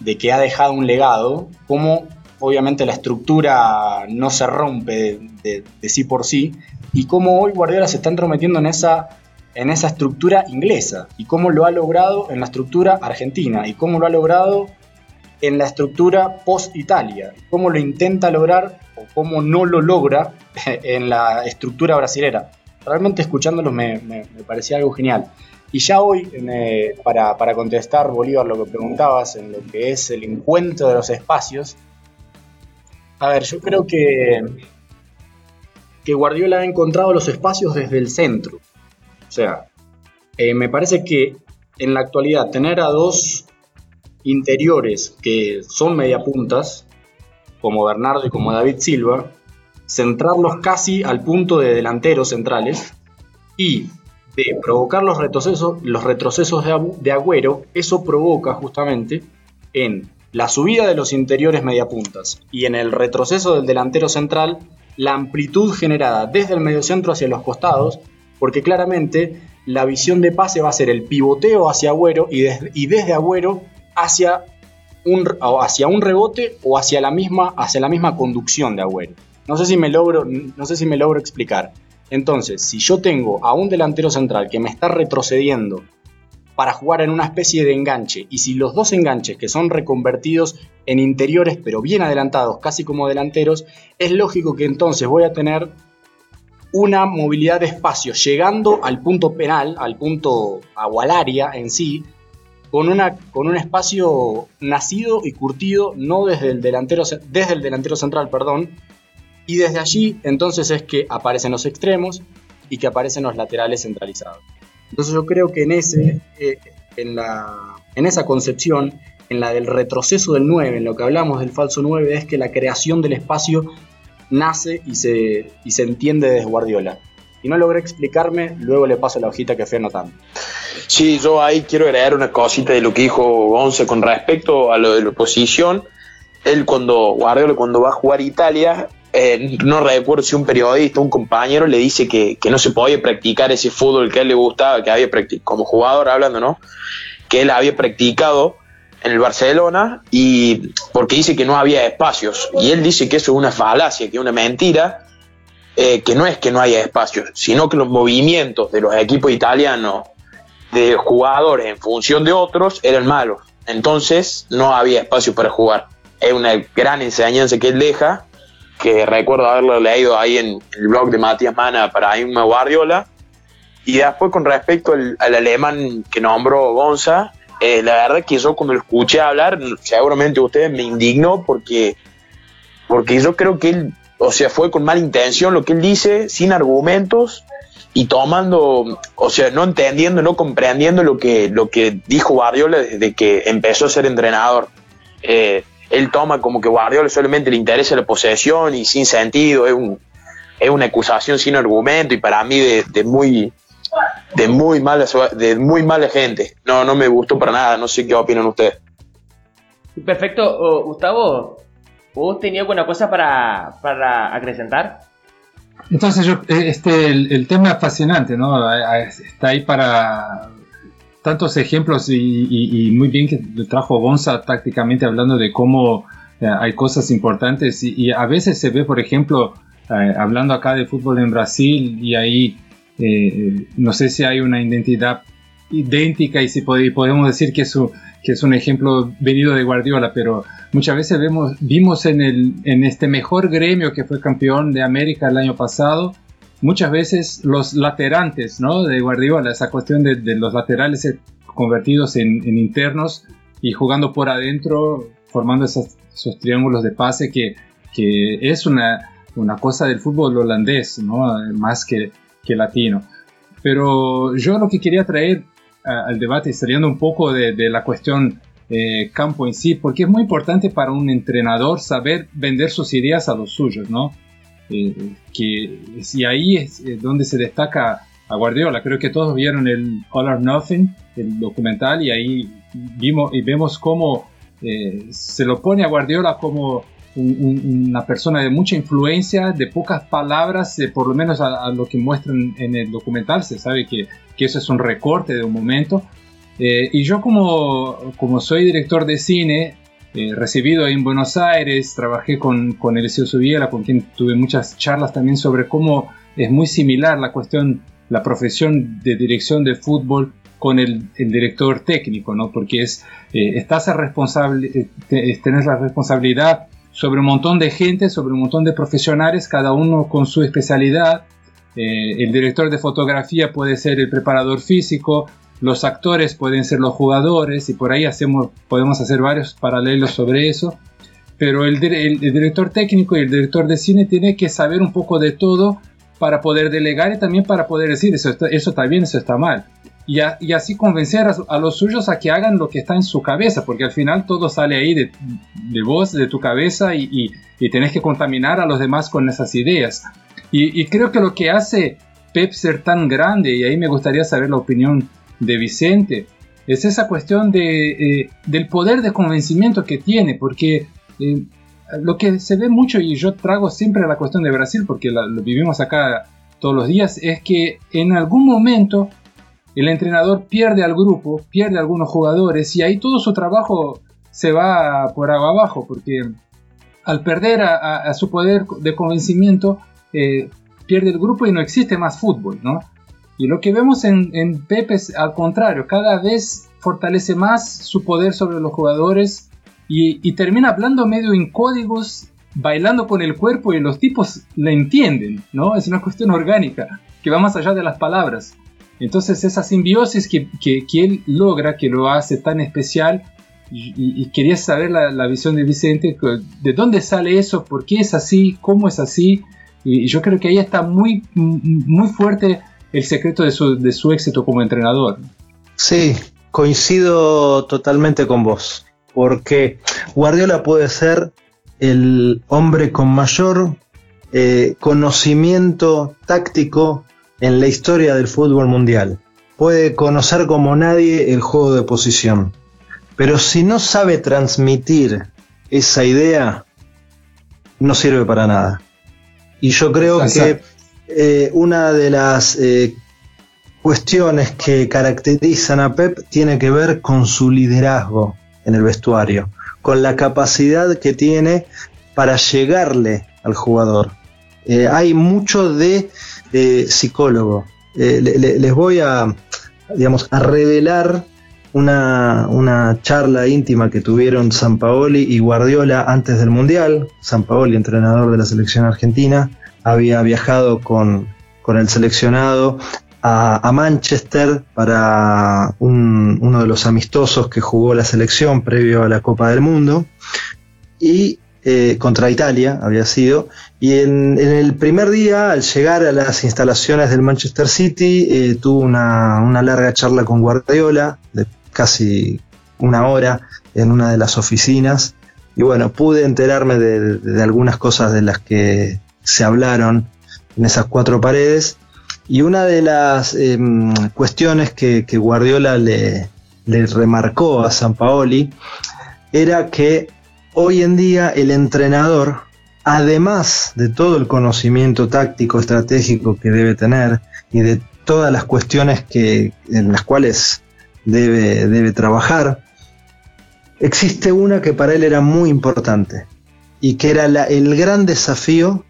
de que ha dejado un legado, como obviamente la estructura no se rompe de, sí por sí, y cómo hoy Guardiola se está entrometiendo en esa, en esa estructura inglesa, y cómo lo ha logrado en la estructura argentina, y cómo lo ha logrado en la estructura post-Italia, cómo lo intenta lograr o cómo no lo logra en la estructura brasilera. Realmente escuchándolo me, parecía algo genial. Y ya hoy, eh, para, contestar, Bolívar, lo que preguntabas en lo que es el encuentro de los espacios, a ver, yo creo que, que Guardiola ha encontrado los espacios desde el centro. O sea, eh, me parece que en la actualidad tener a dos interiores que son mediapuntas, como Bernardo y como David Silva, centrarlos casi al punto de delanteros centrales y de provocar los retrocesos, los retrocesos de, de Agüero, eso provoca justamente en la subida de los interiores mediapuntas y en el retroceso del delantero central la amplitud generada desde el mediocentro hacia los costados, porque claramente la visión de pase va a ser el pivoteo hacia Agüero y, y desde Agüero hacia un, hacia un rebote o hacia la, misma, hacia la misma conducción de Agüero. No sé, si me logro, no sé si me logro explicar. Entonces, si yo tengo a un delantero central que me está retrocediendo para jugar en una especie de enganche, y si los dos enganches que son reconvertidos en interiores pero bien adelantados, casi como delanteros, es lógico que entonces voy a tener una movilidad de espacio llegando al punto penal, al punto agualaria en sí, con, una, con un espacio nacido y curtido no desde el delantero, desde el delantero central, perdón, y desde allí entonces es que aparecen los extremos y que aparecen los laterales centralizados. Entonces yo creo que en, ese, eh, en, la, en esa concepción, en la del retroceso del 9, en lo que hablamos del falso 9, es que la creación del espacio nace y se, y se entiende desde Guardiola. Y no logré explicarme, luego le paso la hojita que fui anotando. Sí, yo ahí quiero agregar una cosita de lo que dijo Gonza con respecto a lo de la oposición. Él cuando Guardiola cuando va a jugar Italia, eh, no recuerdo si un periodista, un compañero le dice que, no se podía practicar ese fútbol que a él le gustaba, que había practicado, como jugador hablando, ¿no? Que él había practicado en el Barcelona y porque dice que no había espacios. Y él dice que eso es una falacia, que es una mentira, eh, que no es que no haya espacio, sino que los movimientos de los equipos italianos de jugadores en función de otros eran malos. Entonces no había espacio para jugar. Es una gran enseñanza que él deja, que recuerdo haberlo leído ahí en el blog de Matías Mana para Inma Guardiola. Y después con respecto al, alemán que nombró Gonza, eh, la verdad que yo cuando lo escuché hablar, seguramente ustedes me indignó porque, porque yo creo que él o sea, fue con mala intención lo que él dice, sin argumentos y tomando, o sea, no entendiendo, no comprendiendo lo que, lo que dijo Guardiola desde que empezó a ser entrenador. Eh, él toma como que Guardiola solamente le interesa la posesión y sin sentido, es, un, es una acusación sin argumento y para mí de, de muy de muy mala de muy mala gente. No, no me gustó para nada, no sé qué opinan ustedes. Perfecto, Gustavo, ¿Vos tenías alguna cosa para, para acrecentar? Entonces, yo, este, el, tema es fascinante, ¿no? Está ahí para tantos ejemplos y, muy bien que trajo Gonza tácticamente hablando de cómo eh, hay cosas importantes y, a veces se ve, por ejemplo, eh, hablando acá de fútbol en Brasil y ahí no sé si hay una identidad idéntica y si podemos decir que es, que es un ejemplo venido de Guardiola, pero muchas veces vemos, vimos en, el, en este mejor gremio que fue campeón de América el año pasado, muchas veces los laterantes ¿no? de Guardiola, esa cuestión de, los laterales convertidos en, internos y jugando por adentro, formando esos, triángulos de pase que, que es una, una, cosa del fútbol holandés, ¿no? más que, que latino. Pero yo lo que quería traer al debate, saliendo un poco de, de la cuestión eh, campo en sí, porque es muy importante para un entrenador saber vender sus ideas a los suyos, ¿no? Eh, que, y ahí es donde se destaca a Guardiola. Creo que todos vieron el All or Nothing, el documental, y ahí vimos y vemos cómo eh, se lo pone a Guardiola como una persona de mucha influencia, de pocas palabras, por lo menos a, lo que muestran en el documental, se sabe que, que eso es un recorte de un momento, eh, y yo como, como soy director de cine, eh, recibido en Buenos Aires, trabajé con, con Eliseo Subiela, con quien tuve muchas charlas también sobre cómo es muy similar la cuestión, la profesión de dirección de fútbol con el, el director técnico, ¿no? Porque es, eh, estás a responsable, tener la responsabilidad sobre un montón de gente, sobre un montón de profesionales, cada uno con su especialidad. el director de fotografía puede ser el preparador físico, los actores pueden ser los jugadores y por ahí hacemos, podemos hacer varios paralelos sobre eso. Pero el, director técnico y el director de cine tiene que saber un poco de todo para poder delegar y también para poder decir eso está, eso está bien, eso está mal. Y, así convencer a, los suyos a que hagan lo que está en su cabeza, porque al final todo sale ahí de, de vos, de tu cabeza y, y, tenés que contaminar a los demás con esas ideas. Y, y creo que lo que hace Pep ser tan grande, y ahí me gustaría saber la opinión de Vicente, es esa cuestión eh, del poder de convencimiento que tiene, porque eh, lo que se ve mucho, y yo trago siempre la cuestión de Brasil, porque lo vivimos acá todos los días, es que en algún momento el entrenador pierde al grupo, pierde a algunos jugadores, y ahí todo su trabajo se va por abajo, porque al perder a, su poder de convencimiento, eh, pierde el grupo y no existe más fútbol, ¿no? Y lo que vemos en, Pepe es al contrario, cada vez fortalece más su poder sobre los jugadores y, termina hablando medio en códigos, bailando con el cuerpo y los tipos le entienden, ¿no? Es una cuestión orgánica que va más allá de las palabras. Entonces esa simbiosis que, que, él logra, que lo hace tan especial, y, quería saber la, la, visión de Vicente, de dónde sale eso, por qué es así, cómo es así, y yo creo que ahí está muy, muy fuerte el secreto de su, de su éxito como entrenador. Sí, coincido totalmente con vos, porque Guardiola puede ser el hombre con mayor eh, conocimiento táctico en la historia del fútbol mundial. Puede conocer como nadie el juego de posición. Pero si no sabe transmitir esa idea, no sirve para nada. Y yo creo que eh, una de las eh, cuestiones que caracterizan a Pep tiene que ver con su liderazgo en el vestuario, con la capacidad que tiene para llegarle al jugador. eh, hay mucho de psicólogo. les voy a, digamos, a revelar una, una, charla íntima que tuvieron San Paoli y Guardiola antes del Mundial. San Paoli, entrenador de la selección argentina, había viajado con, con el seleccionado a, Manchester para uno de los amistosos que jugó la selección previo a la Copa del Mundo. Y eh, contra Italia había sido. Y en, el primer día al llegar a las instalaciones del Manchester City eh, tuvo una, una, larga charla con Guardiola de casi una hora en una de las oficinas. Y bueno pude enterarme de algunas cosas de las que se hablaron en esas cuatro paredes. Y una de las em, cuestiones que, Guardiola le, remarcó a San Paoli era que hoy en día el entrenador, además de todo el conocimiento táctico, estratégico que debe tener y de todas las cuestiones que, en las cuales debe, debe trabajar, existe una que para él era muy importante y que era el gran desafío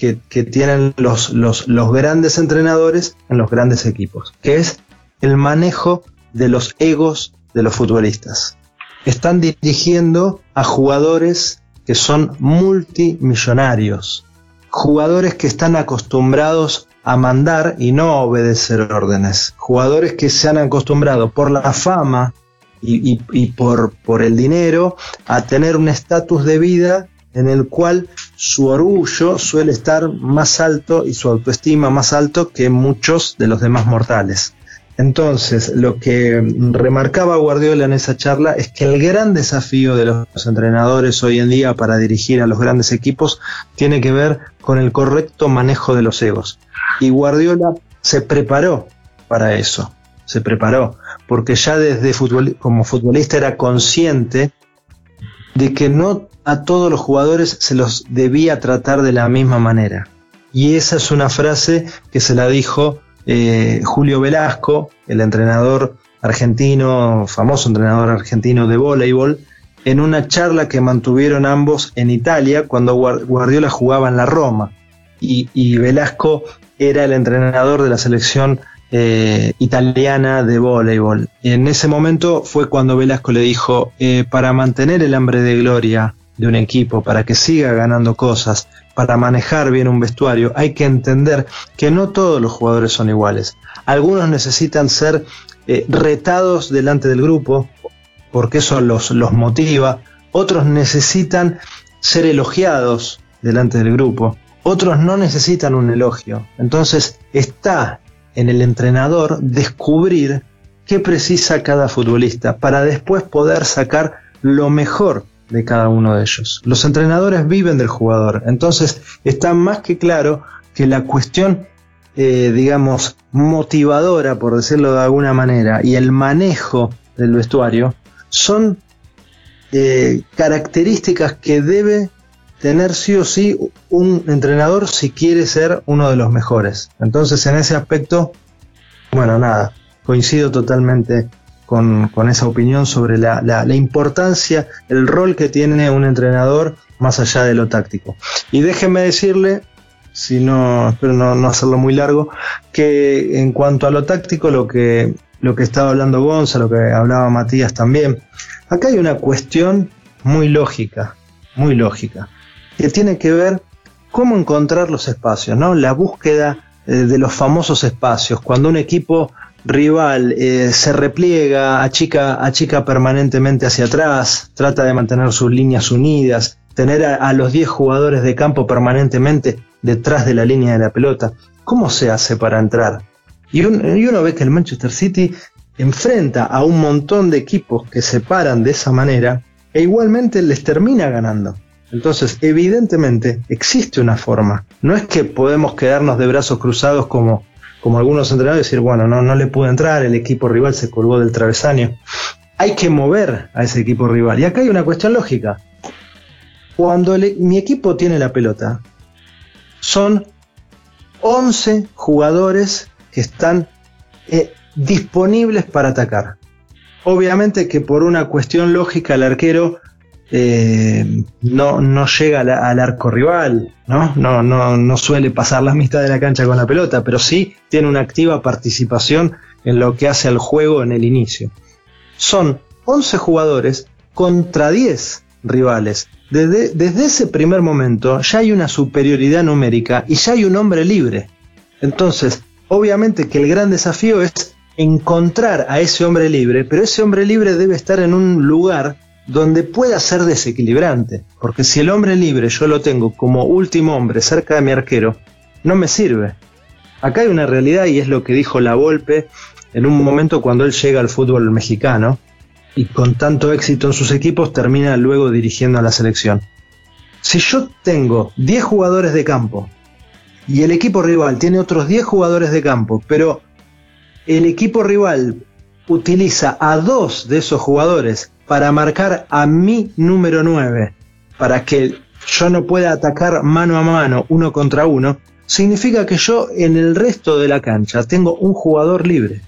que, tienen los, los, grandes entrenadores en los grandes equipos, que es el manejo de los egos de los futbolistas. Están dirigiendo a jugadores que son multimillonarios, jugadores que están acostumbrados a mandar y no a obedecer órdenes, jugadores que se han acostumbrado por la fama y, y por, por el dinero a tener un estatus de vida en el cual su orgullo suele estar más alto y su autoestima más alto que muchos de los demás mortales. Entonces, lo que remarcaba Guardiola en esa charla es que el gran desafío de los entrenadores hoy en día para dirigir a los grandes equipos tiene que ver con el correcto manejo de los egos. Y Guardiola se preparó para eso, se preparó, porque ya desde como futbolista era consciente de que no a todos los jugadores se los debía tratar de la misma manera. Y esa es una frase que se la dijo eh, Julio Velasco, el entrenador argentino, famoso entrenador argentino de voleibol, en una charla que mantuvieron ambos en Italia cuando Guardiola jugaba en la Roma. Y, Velasco era el entrenador de la selección eh, italiana de voleibol. En ese momento fue cuando Velasco le dijo, eh, para mantener el hambre de gloria de un equipo, para que siga ganando cosas, para manejar bien un vestuario, hay que entender que no todos los jugadores son iguales. Algunos necesitan ser eh, retados delante del grupo, porque eso los, los motiva. Otros necesitan ser elogiados delante del grupo. Otros no necesitan un elogio. Entonces está en el entrenador descubrir qué precisa cada futbolista para después poder sacar lo mejor de cada uno de ellos. Los entrenadores viven del jugador, entonces está más que claro que la cuestión, eh, digamos, motivadora, por decirlo de alguna manera, y el manejo del vestuario son eh, características que debe tener sí o sí un entrenador si quiere ser uno de los mejores. Entonces en ese aspecto, bueno, nada, coincido totalmente con, esa opinión sobre la, importancia, el rol que tiene un entrenador más allá de lo táctico. Y déjenme decirle, si no, espero no, hacerlo muy largo, que en cuanto a lo táctico, lo que, lo que estaba hablando Gonza, lo que hablaba Matías también, acá hay una cuestión muy lógica, muy lógica, que tiene que ver cómo encontrar los espacios, ¿no? La búsqueda eh, de los famosos espacios, cuando un equipo rival eh, se repliega, achica, achica permanentemente hacia atrás, trata de mantener sus líneas unidas, tener a, los 10 jugadores de campo permanentemente detrás de la línea de la pelota. ¿Cómo se hace para entrar? Y, y uno ve que el Manchester City enfrenta a un montón de equipos que se paran de esa manera e igualmente les termina ganando. Entonces, evidentemente, existe una forma. No es que podemos quedarnos de brazos cruzados como como algunos entrenadores, decir, bueno, no, no le pudo entrar, el equipo rival se colgó del travesaño. Hay que mover a ese equipo rival. Y acá hay una cuestión lógica. Cuando mi equipo tiene la pelota, son 11 jugadores que están eh, disponibles para atacar. Obviamente que por una cuestión lógica el arquero eh, no, no llega al arco rival, ¿no? No, ¿no? no suele pasar la mitad de la cancha con la pelota, pero sí tiene una activa participación en lo que hace al juego en el inicio. Son 11 jugadores contra 10 rivales. Desde, desde ese primer momento ya hay una superioridad numérica y ya hay un hombre libre. Entonces, obviamente que el gran desafío es encontrar a ese hombre libre, pero ese hombre libre debe estar en un lugar donde pueda ser desequilibrante, porque si el hombre libre yo lo tengo como último hombre cerca de mi arquero, no me sirve. Acá hay una realidad y es lo que dijo La Volpe en un momento cuando él llega al fútbol mexicano y con tanto éxito en sus equipos termina luego dirigiendo a la selección. Si yo tengo 10 jugadores de campo y el equipo rival tiene otros 10 jugadores de campo, pero el equipo rival utiliza a dos de esos jugadores para marcar a mi número 9, para que yo no pueda atacar mano a mano, uno contra uno, significa que yo en el resto de la cancha tengo un jugador libre.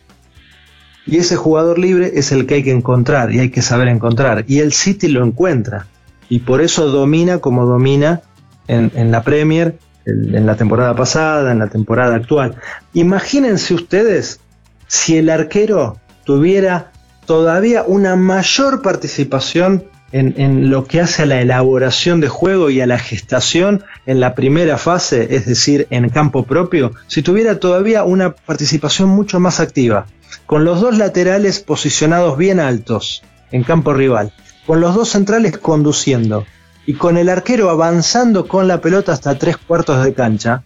Y ese jugador libre es el que hay que encontrar y hay que saber encontrar. Y el City lo encuentra. Y por eso domina como domina en, la Premier, en la temporada pasada, en la temporada actual. Imagínense ustedes si el arquero tuviera todavía una mayor participación en, lo que hace a la elaboración de juego y a la gestación en la primera fase, es decir, en campo propio, si tuviera todavía una participación mucho más activa, con los dos laterales posicionados bien altos en campo rival, con los dos centrales conduciendo. Y con el arquero avanzando con la pelota hasta tres cuartos de cancha,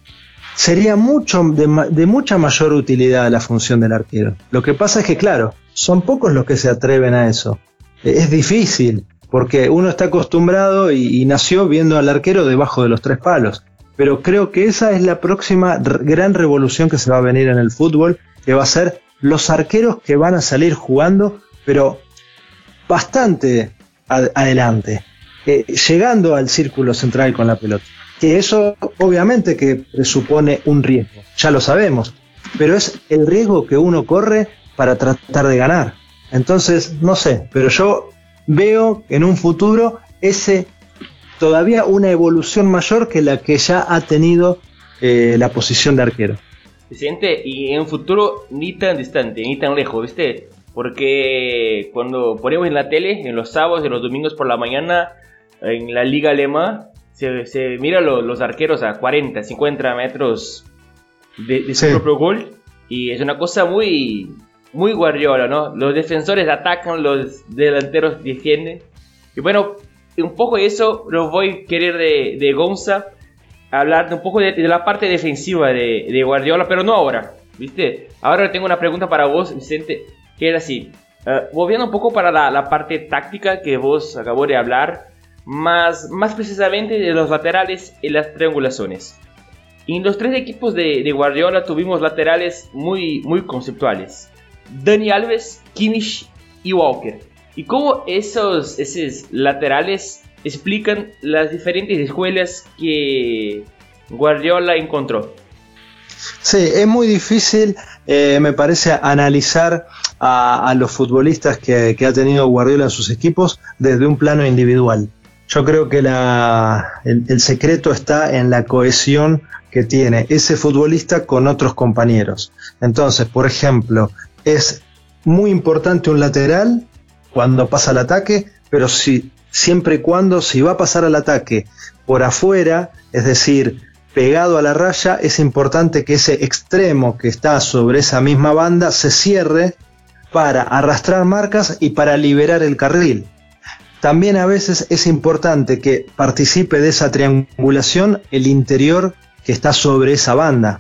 sería mucho de, de mucha mayor utilidad la función del arquero. Lo que pasa es que, claro, son pocos los que se atreven a eso. Es difícil, porque uno está acostumbrado y, nació viendo al arquero debajo de los tres palos. Pero creo que esa es la próxima gran revolución que se va a venir en el fútbol, que va a ser los arqueros que van a salir jugando, pero bastante adelante, llegando al círculo central con la pelota. Que eso obviamente que presupone un riesgo, ya lo sabemos, pero es el riesgo que uno corre para tratar de ganar. Entonces, no sé, pero yo veo en un futuro ese todavía una evolución mayor que la que ya ha tenido eh, la posición de arquero. Vicente, y en un futuro ni tan distante, ni tan lejos, ¿viste? Porque cuando ponemos en la tele, en los sábados y los domingos por la mañana, en la liga alemana, se, se mira los arqueros a 40, 50 metros de, su propio gol. Y es una cosa muy, muy Guardiola, ¿no? Los defensores atacan, los delanteros defienden. Y bueno, un poco de eso lo voy a querer de, de Gonza, hablar un poco de, la parte defensiva de, Guardiola, pero no ahora, ¿viste? Ahora tengo una pregunta para vos, Vicente, que es así. Uh, volviendo un poco para la, parte táctica que vos acabó de hablar, más, más precisamente de los laterales y las triangulaciones. En los tres equipos de, de Guardiola tuvimos laterales muy, muy conceptuales. Dani Alves, Kimmich y Walker. Y cómo esos, esos laterales explican las diferentes escuelas que Guardiola encontró. Sí, es muy difícil, eh, me parece, analizar a, los futbolistas que, ha tenido Guardiola en sus equipos desde un plano individual. Yo creo que el, secreto está en la cohesión que tiene ese futbolista con otros compañeros. Entonces, por ejemplo, es muy importante un lateral cuando pasa al ataque, pero si, siempre y cuando si va a pasar al ataque por afuera, es decir, pegado a la raya, es importante que ese extremo que está sobre esa misma banda se cierre para arrastrar marcas y para liberar el carril. También a veces es importante que participe de esa triangulación el interior que está sobre esa banda.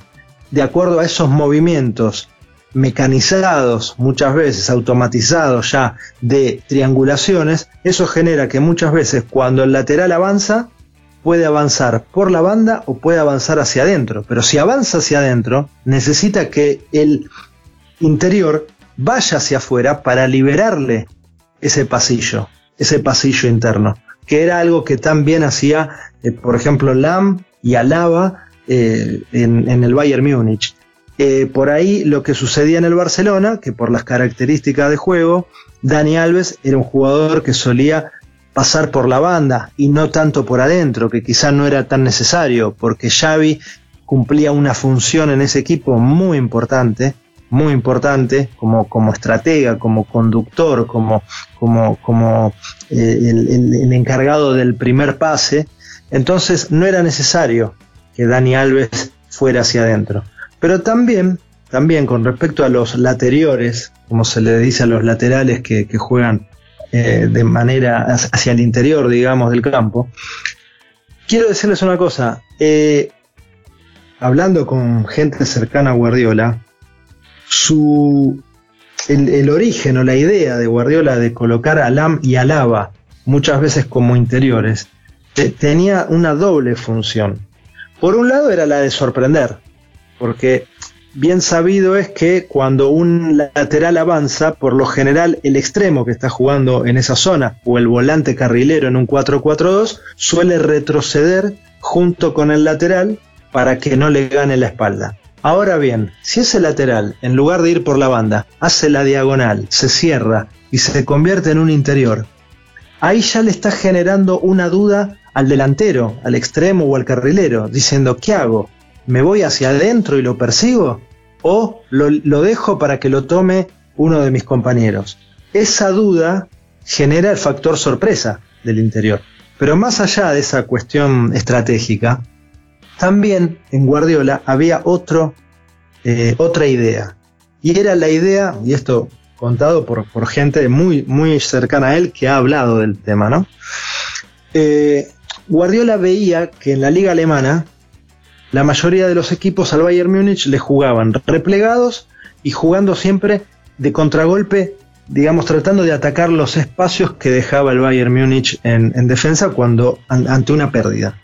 De acuerdo a esos movimientos mecanizados, muchas veces automatizados ya de triangulaciones, eso genera que muchas veces cuando el lateral avanza, puede avanzar por la banda o puede avanzar hacia adentro. Pero si avanza hacia adentro, necesita que el interior vaya hacia afuera para liberarle ese pasillo, ese pasillo interno, que era algo que también hacía, eh, por ejemplo, Lam y Alaba eh, en, en el Bayern Múnich. Eh, por ahí lo que sucedía en el Barcelona, que por las características de juego, Dani Alves era un jugador que solía pasar por la banda y no tanto por adentro, que quizá no era tan necesario, porque Xavi cumplía una función en ese equipo muy importante, muy importante como, como estratega, como conductor, como, como, como eh, el, encargado del primer pase. Entonces no era necesario que Dani Alves fuera hacia adentro. Pero también, también con respecto a los lateriores, como se le dice a los laterales que, juegan eh, de manera hacia el interior, digamos, del campo, quiero decirles una cosa. Eh, hablando con gente cercana a Guardiola, su, el, origen o la idea de Guardiola de colocar a y a Lava muchas veces como interiores tenía una doble función. Por un lado era la de sorprender, porque bien sabido es que cuando un lateral avanza, por lo general el extremo que está jugando en esa zona o el volante carrilero en un 4-4-2 suele retroceder junto con el lateral para que no le gane la espalda. Ahora bien, si ese lateral, en lugar de ir por la banda, hace la diagonal, se cierra y se convierte en un interior, ahí ya le está generando una duda al delantero, al extremo o al carrilero, diciendo, ¿qué hago? ¿Me voy hacia adentro y lo persigo? ¿O lo, dejo para que lo tome uno de mis compañeros? Esa duda genera el factor sorpresa del interior. Pero más allá de esa cuestión estratégica, también en Guardiola había otro, eh, otra idea. Y era la idea, y esto contado por, por, gente muy, muy cercana a él que ha hablado del tema, ¿no? Eh, Guardiola veía que en la liga alemana la mayoría de los equipos al Bayern Múnich le jugaban replegados y jugando siempre de contragolpe, digamos, tratando de atacar los espacios que dejaba el Bayern Múnich en, en defensa cuando ante una pérdida.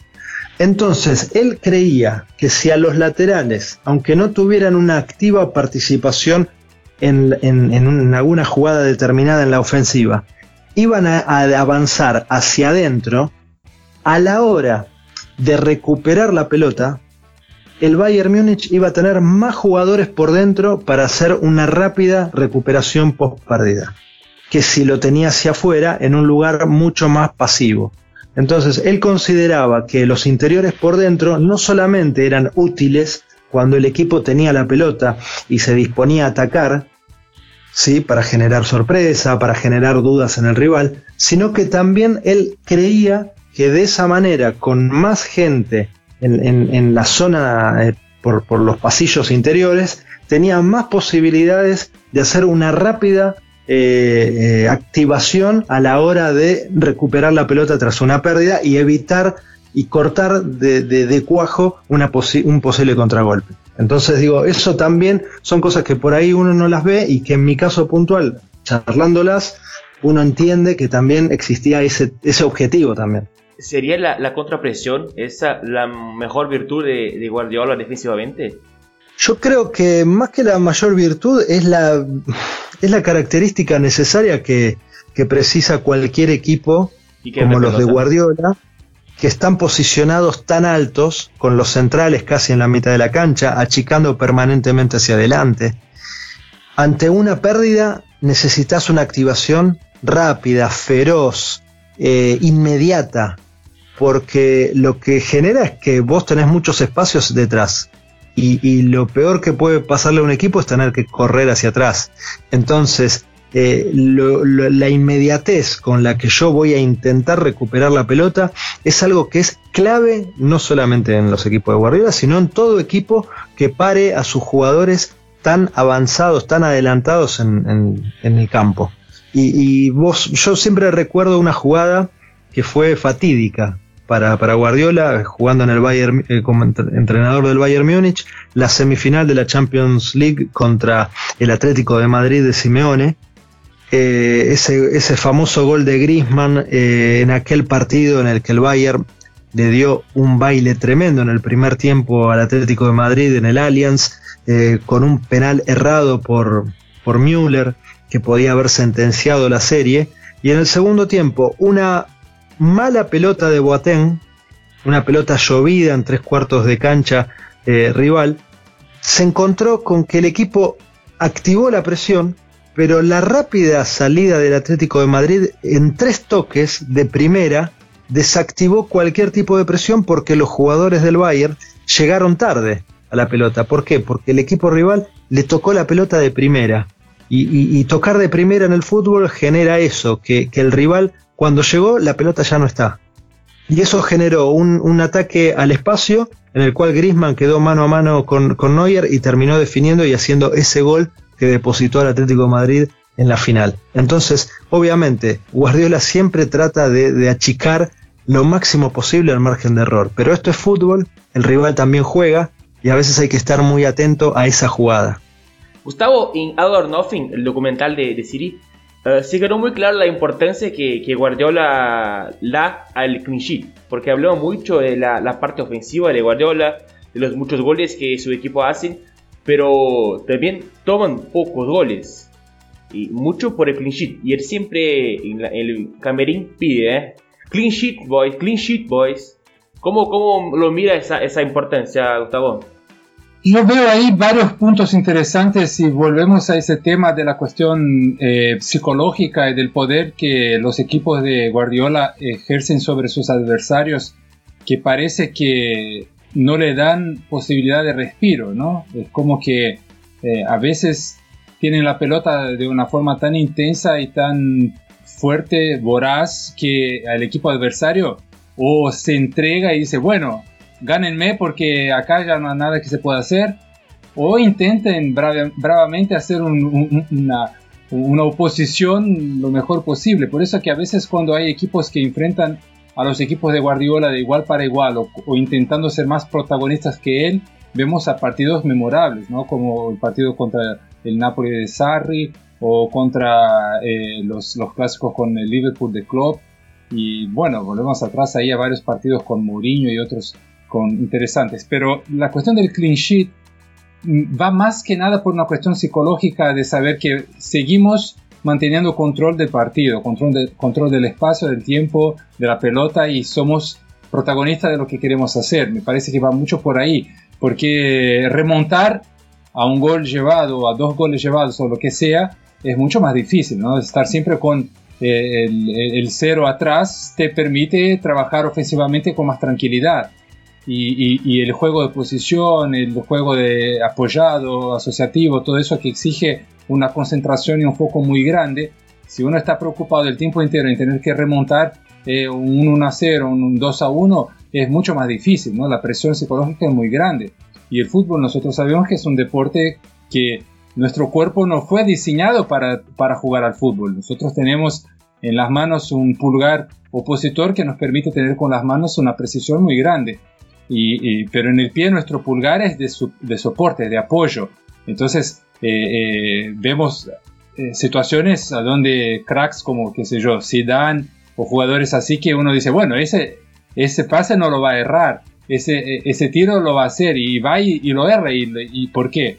Entonces, él creía que si a los laterales, aunque no tuvieran una activa participación en, alguna jugada determinada en la ofensiva, iban a, avanzar hacia adentro, a la hora de recuperar la pelota, el Bayern Múnich iba a tener más jugadores por dentro para hacer una rápida recuperación post perdida, que si lo tenía hacia afuera en un lugar mucho más pasivo. Entonces, él consideraba que los interiores por dentro no solamente eran útiles cuando el equipo tenía la pelota y se disponía a atacar, ¿sí? para generar sorpresa, para generar dudas en el rival, sino que también él creía que de esa manera, con más gente en, la zona eh, por, por los pasillos interiores, tenía más posibilidades de hacer una rápida eh, eh, activación a la hora de recuperar la pelota tras una pérdida y evitar y cortar de, cuajo una un posible contragolpe. Entonces digo, eso también son cosas que por ahí uno no las ve y que en mi caso puntual, charlándolas, uno entiende que también existía ese, ese objetivo también. ¿Sería la, contrapresión esa la mejor virtud de, de Guardiola defensivamente? Yo creo que más que la mayor virtud es la, es la característica necesaria que, precisa cualquier equipo, como los de Guardiola, que están posicionados tan altos, con los centrales casi en la mitad de la cancha, achicando permanentemente hacia adelante. Ante una pérdida necesitas una activación rápida, feroz, eh, inmediata, porque lo que genera es que vos tenés muchos espacios detrás y, lo peor que puede pasarle a un equipo es tener que correr hacia atrás. Entonces, eh, la inmediatez con la que yo voy a intentar recuperar la pelota es algo que es clave no solamente en los equipos de Guardiola, sino en todo equipo que pare a sus jugadores tan avanzados, tan adelantados en, el campo. Y, y, vos, yo siempre recuerdo una jugada que fue fatídica para, Guardiola, jugando en el Bayern, eh, como entrenador del Bayern Múnich, la semifinal de la Champions League contra el Atlético de Madrid de Simeone. Eh, ese, ese, famoso gol de Griezmann eh, en aquel partido en el que el Bayern le dio un baile tremendo en el primer tiempo al Atlético de Madrid en el Allianz, con un penal errado por, por Müller, que podía haber sentenciado la serie. Y en el segundo tiempo, una mala pelota de Boateng, una pelota llovida en tres cuartos de cancha eh, rival, se encontró con que el equipo activó la presión pero la rápida salida del Atlético de Madrid en tres toques de primera desactivó cualquier tipo de presión porque los jugadores del Bayern llegaron tarde a la pelota. ¿Por qué? Porque el equipo rival le tocó la pelota de primera. Y, tocar de primera en el fútbol genera eso, que, el rival cuando llegó la pelota ya no está. Y eso generó un, ataque al espacio en el cual Grisman quedó mano a mano con, con Neuer y terminó definiendo y haciendo ese gol que depositó al Atlético de Madrid en la final. Entonces, obviamente, Guardiola siempre trata de, achicar lo máximo posible al margen de error. Pero esto es fútbol, el rival también juega y a veces hay que estar muy atento a esa jugada. Gustavo, en All Nothing, el documental de, de Siri, eh, se quedó muy clara la importancia que, Guardiola da al clean sheet, porque habló mucho de la, la, parte ofensiva de Guardiola, de los muchos goles que su equipo hacen, pero también toman pocos goles. Y mucho por el clean sheet. Y él siempre en, el camerín pide, ¿eh? Clean sheet, boys, clean sheet, boys. ¿Cómo, cómo lo mira esa, esa importancia, Gustavo? Yo veo ahí varios puntos interesantes si volvemos a ese tema de la cuestión eh, psicológica y del poder que los equipos de Guardiola ejercen sobre sus adversarios, que parece que no le dan posibilidad de respiro, ¿no? Es como que eh, a veces tienen la pelota de una forma tan intensa y tan fuerte, voraz, que al equipo adversario o se entrega y dice, bueno, gánenme porque acá ya no hay nada que se pueda hacer, o intenten bravamente hacer una, una oposición lo mejor posible. Por eso que a veces cuando hay equipos que enfrentan a los equipos de Guardiola de igual para igual o, intentando ser más protagonistas que él, vemos a partidos memorables, ¿no? como el partido contra el Napoli de Sarri o contra eh, los, los, clásicos con el Liverpool de Klopp. Y bueno, volvemos atrás ahí a varios partidos con Mourinho y otros con interesantes. Pero la cuestión del clean sheet mm, va más que nada por una cuestión psicológica de saber que seguimos manteniendo control del partido, control, control del espacio, del tiempo, de la pelota y somos protagonistas de lo que queremos hacer. Me parece que va mucho por ahí, porque remontar a un gol llevado, a dos goles llevados o lo que sea, es mucho más difícil, ¿no? Estar siempre con eh, el, cero atrás te permite trabajar ofensivamente con más tranquilidad. Y, y, el juego de posición, el juego de apoyado, asociativo, todo eso que exige una concentración y un foco muy grande, si uno está preocupado el tiempo entero en tener que remontar eh, un 1 a 0, un 2 a 1, es mucho más difícil, ¿no? La presión psicológica es muy grande. Y el fútbol nosotros sabemos que es un deporte que nuestro cuerpo no fue diseñado para, para jugar al fútbol. Nosotros tenemos en las manos un pulgar opositor que nos permite tener con las manos una precisión muy grande. Y, pero en el pie nuestro pulgar es de, de soporte, de apoyo. Entonces, eh, eh, vemos eh, situaciones a donde cracks como, qué sé yo, Zidane o jugadores así que uno dice, bueno, ese, ese pase no lo va a errar, ese, ese tiro lo va a hacer y va y, lo erra. ¿Y, por qué?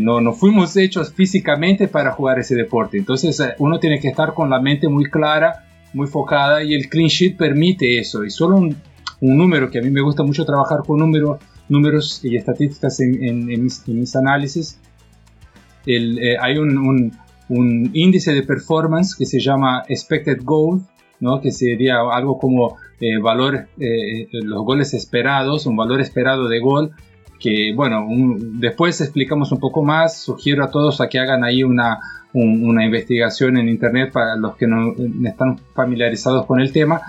no, no fuimos hechos físicamente para jugar ese deporte. Entonces uno tiene que estar con la mente muy clara, muy focada y el clean sheet permite eso. Y solo un, un número que a mí me gusta mucho trabajar con números números y estadísticas en, mis, análisis eh, hay un, índice de performance que se llama expected goal, ¿no? que sería algo como eh, valor, eh, los goles esperados, un valor esperado de gol, que bueno, después explicamos un poco más, sugiero a todos que hagan ahí una, una investigación en internet para los que no están familiarizados con el tema,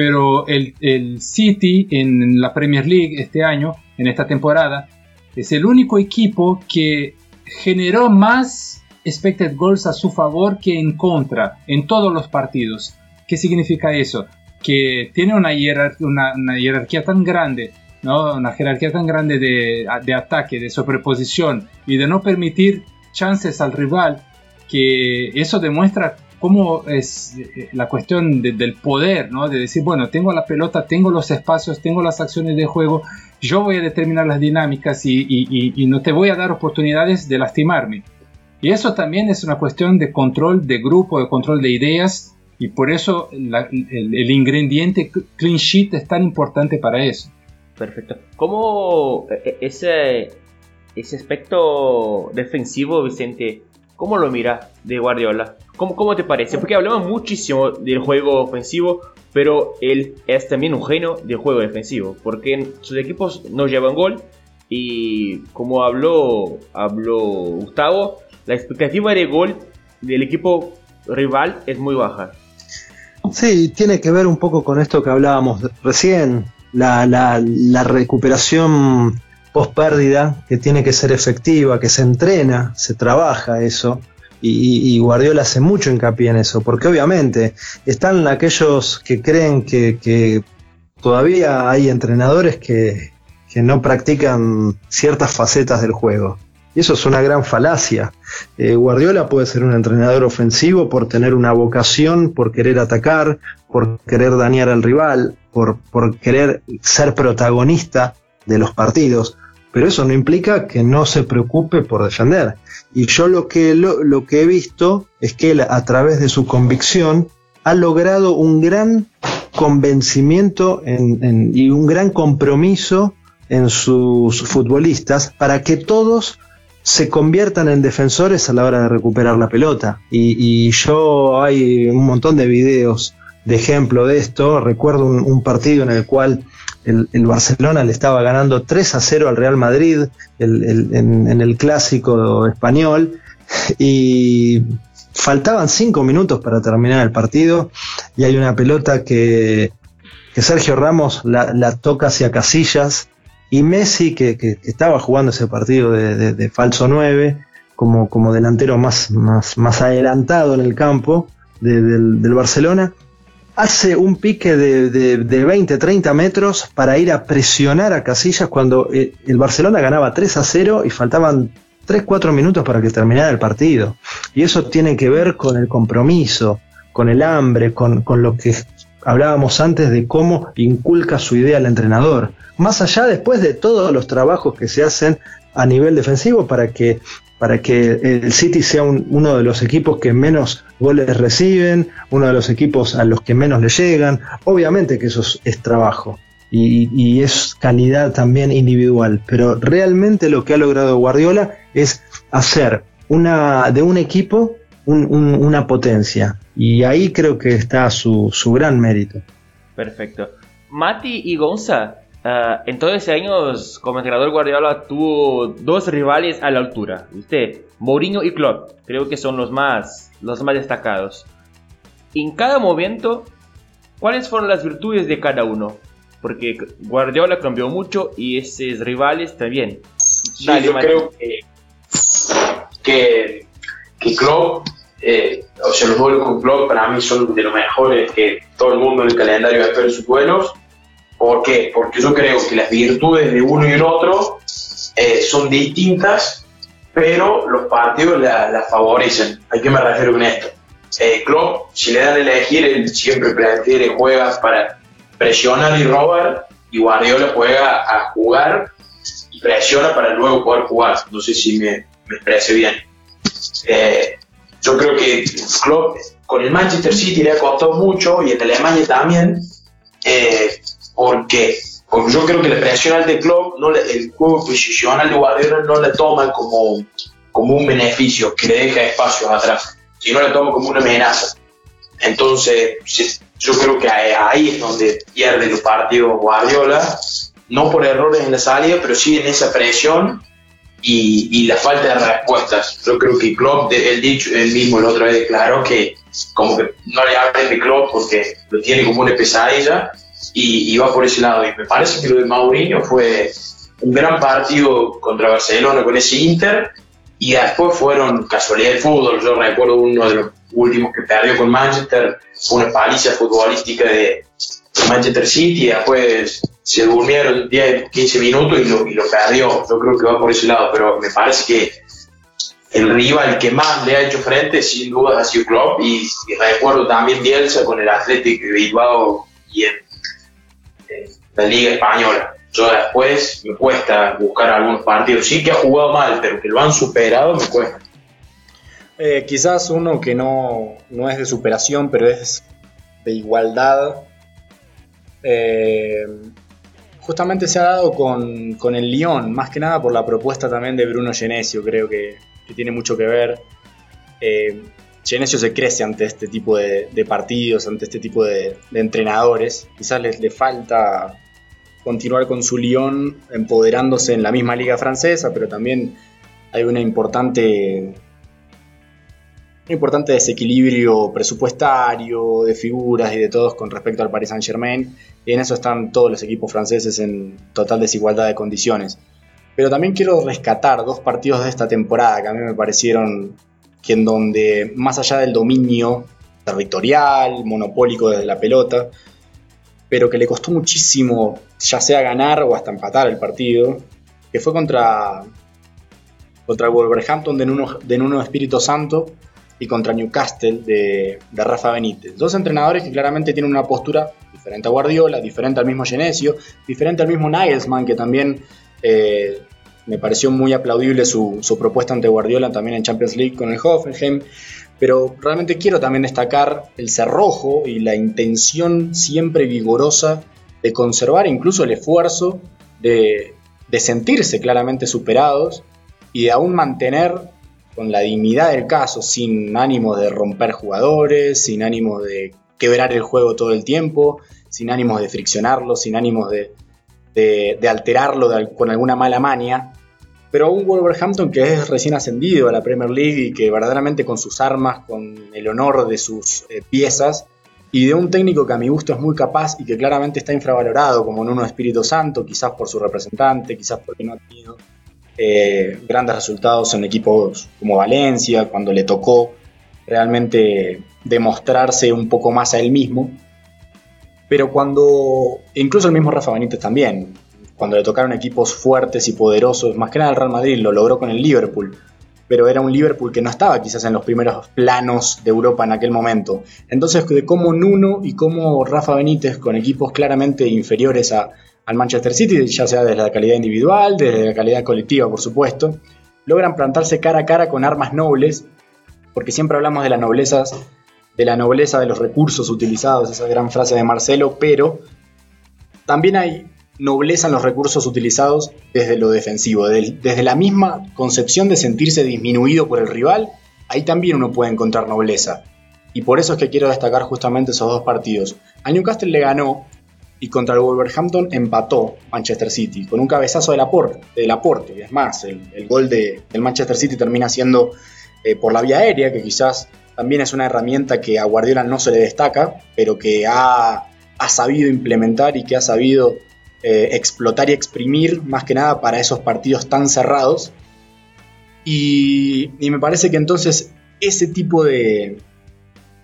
pero el, el City en la Premier League este año, en esta temporada, es el único equipo que generó más expected goals a su favor que en contra en todos los partidos. ¿Qué significa eso? Que tiene una, jerarquía tan grande, ¿no? una jerarquía tan grande de, ataque, de sobreposición y de no permitir chances al rival, que eso demuestra cómo es eh, la cuestión del poder, ¿no? De decir, bueno, tengo la pelota, tengo los espacios, tengo las acciones de juego, yo voy a determinar las dinámicas y, no te voy a dar oportunidades de lastimarme. Y eso también es una cuestión de control de grupo, de control de ideas, y por eso el, ingrediente clean sheet es tan importante para eso. Perfecto. ¿Cómo e, e, ese, ese aspecto defensivo, Vicente, ¿cómo lo mira de Guardiola? ¿Cómo, ¿Cómo te parece? Porque hablamos muchísimo del juego ofensivo, pero él es también un genio del juego defensivo, porque sus equipos no llevan gol y como habló, habló Gustavo, la expectativa de gol del equipo rival es muy baja. Sí, tiene que ver un poco con esto que hablábamos recién, la, la, recuperación post pérdida que tiene que ser efectiva, que se entrena, se trabaja eso. Y, Guardiola hace mucho hincapié en eso, porque obviamente están aquellos que creen que, todavía hay entrenadores que, que no practican ciertas facetas del juego. Y eso es una gran falacia. Eh, Guardiola puede ser un entrenador ofensivo por tener una vocación, por querer atacar, por querer dañar al rival, por, por querer ser protagonista de los partidos. Pero eso no implica que no se preocupe por defender. Y yo lo que, lo, que he visto es que él, a través de su convicción, ha logrado un gran convencimiento y un gran compromiso en sus futbolistas para que todos se conviertan en defensores a la hora de recuperar la pelota. Y, yo hay un montón de videos de ejemplo de esto. Recuerdo un, partido en el cual el, Barcelona le estaba ganando 3 a 0 al Real Madrid en, el clásico español y faltaban 5 minutos para terminar el partido y hay una pelota que, Sergio Ramos la, toca hacia Casillas y Messi, que, estaba jugando ese partido de, falso 9, como, como delantero más, más, adelantado en el campo del, Barcelona, hace un pique de, 20, 30 metros para ir a presionar a Casillas cuando eh, el Barcelona ganaba 3 a 0 y faltaban 3, 4 minutos para que terminara el partido. Y eso tiene que ver con el compromiso, con el hambre, con, con lo que hablábamos antes de cómo inculca su idea al entrenador. Más allá después de todos los trabajos que se hacen a nivel defensivo para que, para que el City sea uno de los equipos que menos goles reciben, uno de los equipos a los que menos le llegan. Obviamente que eso es, trabajo. Y, es calidad también individual, pero realmente lo que ha logrado Guardiola es hacer una, de un equipo una potencia. Y ahí creo que está su, gran mérito. Perfecto. Mati y Gonza, uh, en todos esos años como entrenador Guardiola tuvo dos rivales a la altura, ¿viste? Mourinho y Klopp, creo que son los más, los más destacados. En cada momento, ¿cuáles fueron las virtudes de cada uno? Porque Guardiola cambió mucho y esos rivales también. yo creo que, que, que Klopp eh, o sea, los duelos con Klopp para mí son de los mejores que todo el mundo en el calendario espera sus duelos. ¿Por qué? Porque yo creo que las virtudes de uno y el otro eh, son distintas, pero los partidos las favorecen. ¿A qué me refiero con esto? Eh, Klopp, si le dan a elegir, él siempre prefiere juega para presionar y robar, y Guardiola juega a jugar y presiona para luego poder jugar. No sé si me, me expresé bien. Eh, yo creo que Klopp con el Manchester City le ha costado mucho y en Alemania también, eh, porque, porque yo creo que la presión de Klopp, no el juego posicional de Guardiola no le toma como, como un beneficio que le deja espacios atrás, sino le toma como una amenaza. Entonces, yo creo que ahí es donde pierde los partidos Guardiola, no por errores en la salida, pero sí en esa presión y, la falta de respuestas. Yo creo que Klopp, él, dicho, él mismo la otra vez declaró que como que no le hablen de Klopp porque lo tiene como una pesadilla y, y, va por ese lado. Y me parece que lo de Mourinho fue un gran partido contra Barcelona con ese Inter y después fueron casualidad del fútbol. Yo recuerdo uno de los últimos que perdió con Manchester, una paliza futbolística de Manchester City y después se durmieron 10, 15 minutos y lo, y lo perdió. Yo creo que va por ese lado, pero me parece que el rival que más le ha hecho frente sin duda ha sido Klopp y, recuerdo también Bielsa con el Athletic Bilbao y en, la Liga Española. Yo después me cuesta buscar algunos partidos. Sí que ha jugado mal, pero que lo han superado me cuesta. Eh, quizás uno que no, no, es de superación, pero es de igualdad. Eh, justamente se ha dado con, con, el Lyon, más que nada por la propuesta también de Bruno Genesio, creo que, que tiene mucho que ver. eh, Genesio se crece ante este tipo de, partidos, ante este tipo de, entrenadores. Quizás le, le falta continuar con su Lyon empoderándose en la misma liga francesa, pero también hay una importante un importante desequilibrio presupuestario, de figuras y de todos con respecto al Paris Saint Germain, y en eso están todos los equipos franceses en total desigualdad de condiciones. Pero también quiero rescatar dos partidos de esta temporada que a mí me parecieron que en donde, más allá del dominio territorial, monopólico desde la pelota, pero que le costó muchísimo, ya sea ganar o hasta empatar el partido, que fue contra, contra Wolverhampton de Nuno, de Espíritu Santo, y contra Newcastle de, Rafa Benítez. Dos entrenadores que claramente tienen una postura diferente a Guardiola, diferente al mismo Genesio, diferente al mismo Nagelsmann, que también eh, me pareció muy aplaudible su, propuesta ante Guardiola también en Champions League con el Hoffenheim. Pero realmente quiero también destacar el cerrojo y la intención siempre vigorosa de conservar incluso el esfuerzo de, de sentirse claramente superados y de aún mantener con la dignidad del caso, sin ánimo de romper jugadores, sin ánimo de quebrar el juego todo el tiempo, sin ánimos de friccionarlo, sin ánimos de, alterarlo con alguna mala maña. Pero un Wolverhampton que es recién ascendido a la Premier League y que verdaderamente con sus armas, con el honor de sus eh, piezas, y de un técnico que a mi gusto es muy capaz y que claramente está infravalorado como en uno Espíritu Santo, quizás por su representante, quizás porque no ha tenido eh, grandes resultados en equipos como Valencia, cuando le tocó realmente demostrarse un poco más a él mismo. Pero cuando, incluso el mismo Rafa Benítez también, cuando le tocaron equipos fuertes y poderosos, más que nada el Real Madrid lo logró con el Liverpool, pero era un Liverpool que no estaba quizás en los primeros planos de Europa en aquel momento. Entonces, de cómo Nuno y cómo Rafa Benítez, con equipos claramente inferiores a, al Manchester City, ya sea desde la calidad individual, desde la calidad colectiva, por supuesto, logran plantarse cara a cara con armas nobles, porque siempre hablamos de las noblezas, de la nobleza de los recursos utilizados, esa gran frase de Marcelo, pero también hay nobleza en los recursos utilizados desde lo defensivo, desde la misma concepción de sentirse disminuido por el rival, ahí también uno puede encontrar nobleza. Y por eso es que quiero destacar justamente esos dos partidos. A Newcastle le ganó y contra el Wolverhampton empató Manchester City con un cabezazo del aporte. Del aporte. Es más, el, gol de, del Manchester City termina siendo eh, por la vía aérea, que quizás también es una herramienta que a Guardiola no se le destaca, pero que ha, sabido implementar y que ha sabido eh, explotar y exprimir más que nada para esos partidos tan cerrados. Y, me parece que entonces ese tipo de,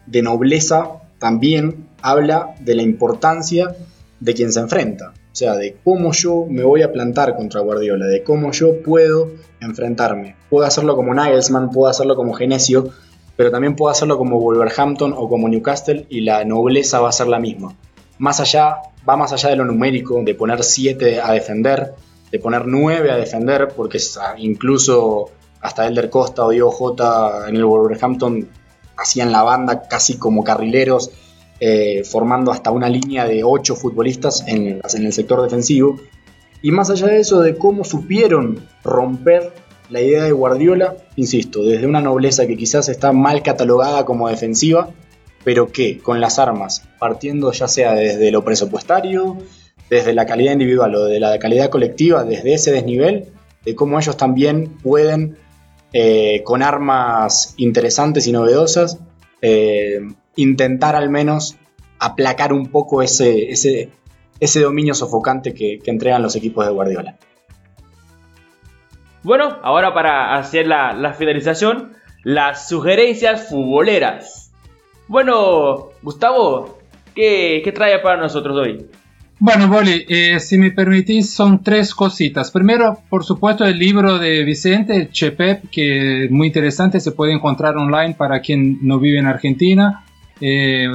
de nobleza también habla de la importancia de quien se enfrenta. O sea, de cómo yo me voy a plantar contra Guardiola, de cómo yo puedo enfrentarme. Puedo hacerlo como Nagelsmann, puedo hacerlo como Genesio, pero también puedo hacerlo como Wolverhampton o como Newcastle y la nobleza va a ser la misma. Más allá, va más allá de lo numérico, de poner 7 a defender, de poner 9 a defender, porque incluso hasta Elder Costa o Diego Jota en el Wolverhampton hacían la banda casi como carrileros eh, formando hasta una línea de ocho futbolistas en, el sector defensivo. Y más allá de eso, de cómo supieron romper la idea de Guardiola, insisto, desde una nobleza que quizás está mal catalogada como defensiva, pero que con las armas, partiendo ya sea desde lo presupuestario, desde la calidad individual o de la calidad colectiva, desde ese desnivel, de cómo ellos también pueden, eh, con armas interesantes y novedosas, eh, intentar al menos aplacar un poco ese, ese, ese dominio sofocante que, entregan los equipos de Guardiola. Bueno, ahora para hacer la, finalización, las sugerencias futboleras. Bueno, Gustavo, ¿qué, qué trae para nosotros hoy? Bueno, Boli, eh, si me permitís, son tres cositas. Primero, por supuesto, el libro de Vicente, Chepep, que es muy interesante, se puede encontrar online para quien no vive en Argentina. Eh,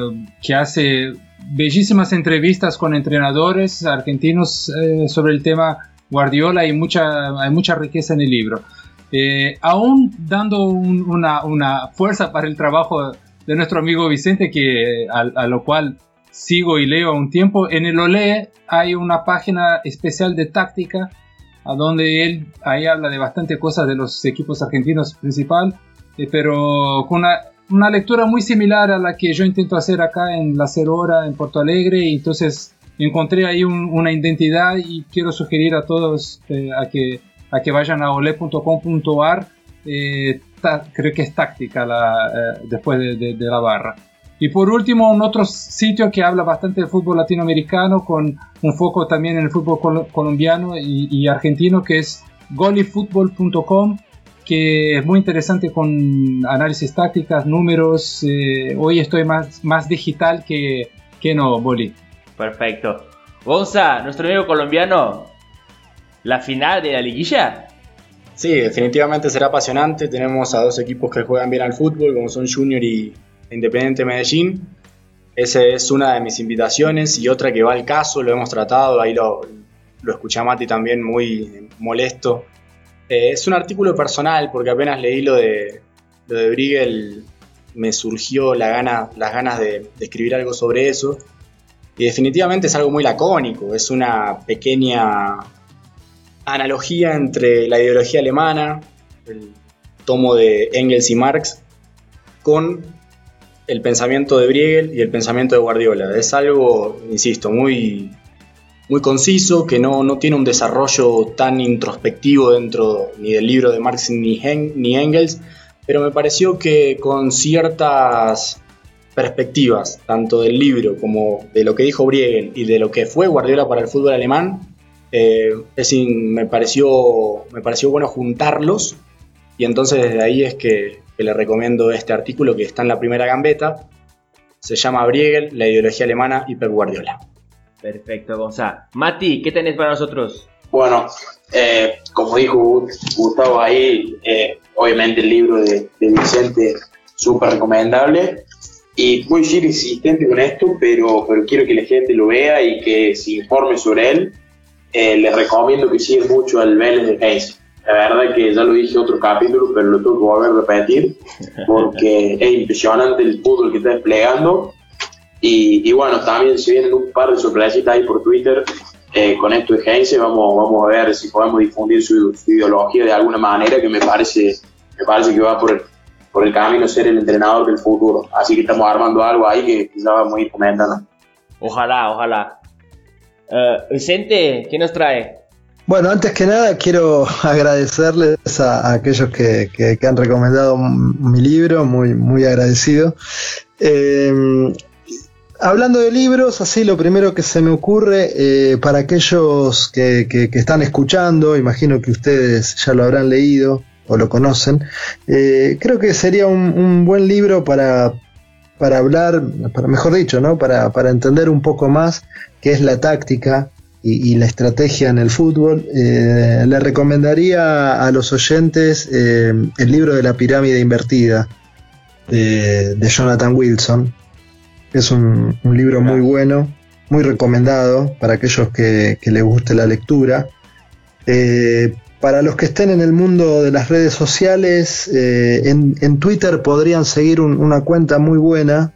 que hace bellísimas entrevistas con entrenadores argentinos eh, sobre el tema Guardiola y mucha, hay mucha riqueza en el libro. Eh, aún dando una, una, fuerza para el trabajo de nuestro amigo Vicente, que, a, lo cual sigo y leo un tiempo, en el OLE hay una página especial de táctica, a donde él ahí habla de bastante cosas de los equipos argentinos principal pero con una, lectura muy similar a la que yo intento hacer acá en La Cerora, en Porto Alegre, y entonces encontré ahí una identidad y quiero sugerir a todos a, que, a que vayan a ole.com.ar. creo que es táctica la, después de la barra. Y por último, un otro sitio que habla bastante de fútbol latinoamericano, con un foco también en el fútbol colombiano y, argentino, que es golifutbol.com, que es muy interesante con análisis tácticas, números. Eh, hoy estoy más, más digital que, que no, Boli. Perfecto. Gonza, nuestro amigo colombiano, ¿la final de la liguilla? Sí, definitivamente será apasionante. Tenemos a dos equipos que juegan bien al fútbol, como son Junior y, Independiente Medellín. Esa es una de mis invitaciones y otra que va al caso, lo hemos tratado, ahí lo, lo escuché a Mati también muy molesto. Eh, es un artículo personal porque apenas leí lo de, lo de Briegel me surgió la gana, las ganas de, escribir algo sobre eso. Y definitivamente es algo muy lacónico, es una pequeña analogía entre la ideología alemana, el tomo de Engels y Marx, con el pensamiento de Briegel y el pensamiento de Guardiola. Es algo, insisto, muy, muy conciso, que no, no tiene un desarrollo tan introspectivo dentro ni del libro de Marx ni, ni Engels, pero me pareció que con ciertas perspectivas, tanto del libro como de lo que dijo Briegel y de lo que fue Guardiola para el fútbol alemán, eh, es me, pareció, me pareció bueno juntarlos y entonces desde ahí es que le recomiendo este artículo que está en la primera gambeta. Se llama Briegel, la ideología alemana y Pep Guardiola. Perfecto, Gonzalo. Mati, ¿qué tenés para nosotros? Bueno, eh, como dijo Gustavo ahí, eh, obviamente el libro de, Vicente súper recomendable y voy a ser insistente con esto, pero, pero quiero que la gente lo vea y que se informe sobre él. Eh, les recomiendo que sigan mucho al Vélez de Hayes. La verdad que ya lo dije en otro capítulo, pero lo tengo que volver a repetir porque es impresionante el fútbol que está desplegando. Y, bueno, también se vienen un par de sorpresitas ahí por Twitter eh, con esto de Heinze. Vamos, vamos a ver si podemos difundir su, ideología de alguna manera que me parece, me parece que va por el, por el camino ser el entrenador del futuro. Así que estamos armando algo ahí que ya vamos a ir comentando. Ojalá, ojalá. Uh, Vicente, ¿qué nos trae? Bueno, antes que nada quiero agradecerles a, aquellos que, han recomendado mi libro, muy, muy agradecido. Eh, hablando de libros, así lo primero que se me ocurre, eh, para aquellos que, están escuchando, imagino que ustedes ya lo habrán leído o lo conocen, eh, creo que sería un, buen libro para, para hablar, para, mejor dicho, ¿no? para, para entender un poco más qué es la táctica y, la estrategia en el fútbol, eh, le recomendaría a los oyentes eh, el libro de la pirámide invertida de, Jonathan Wilson. Es un, libro muy bueno, muy recomendado para aquellos que, les guste la lectura. Eh, para los que estén en el mundo de las redes sociales, en, Twitter podrían seguir una cuenta muy buena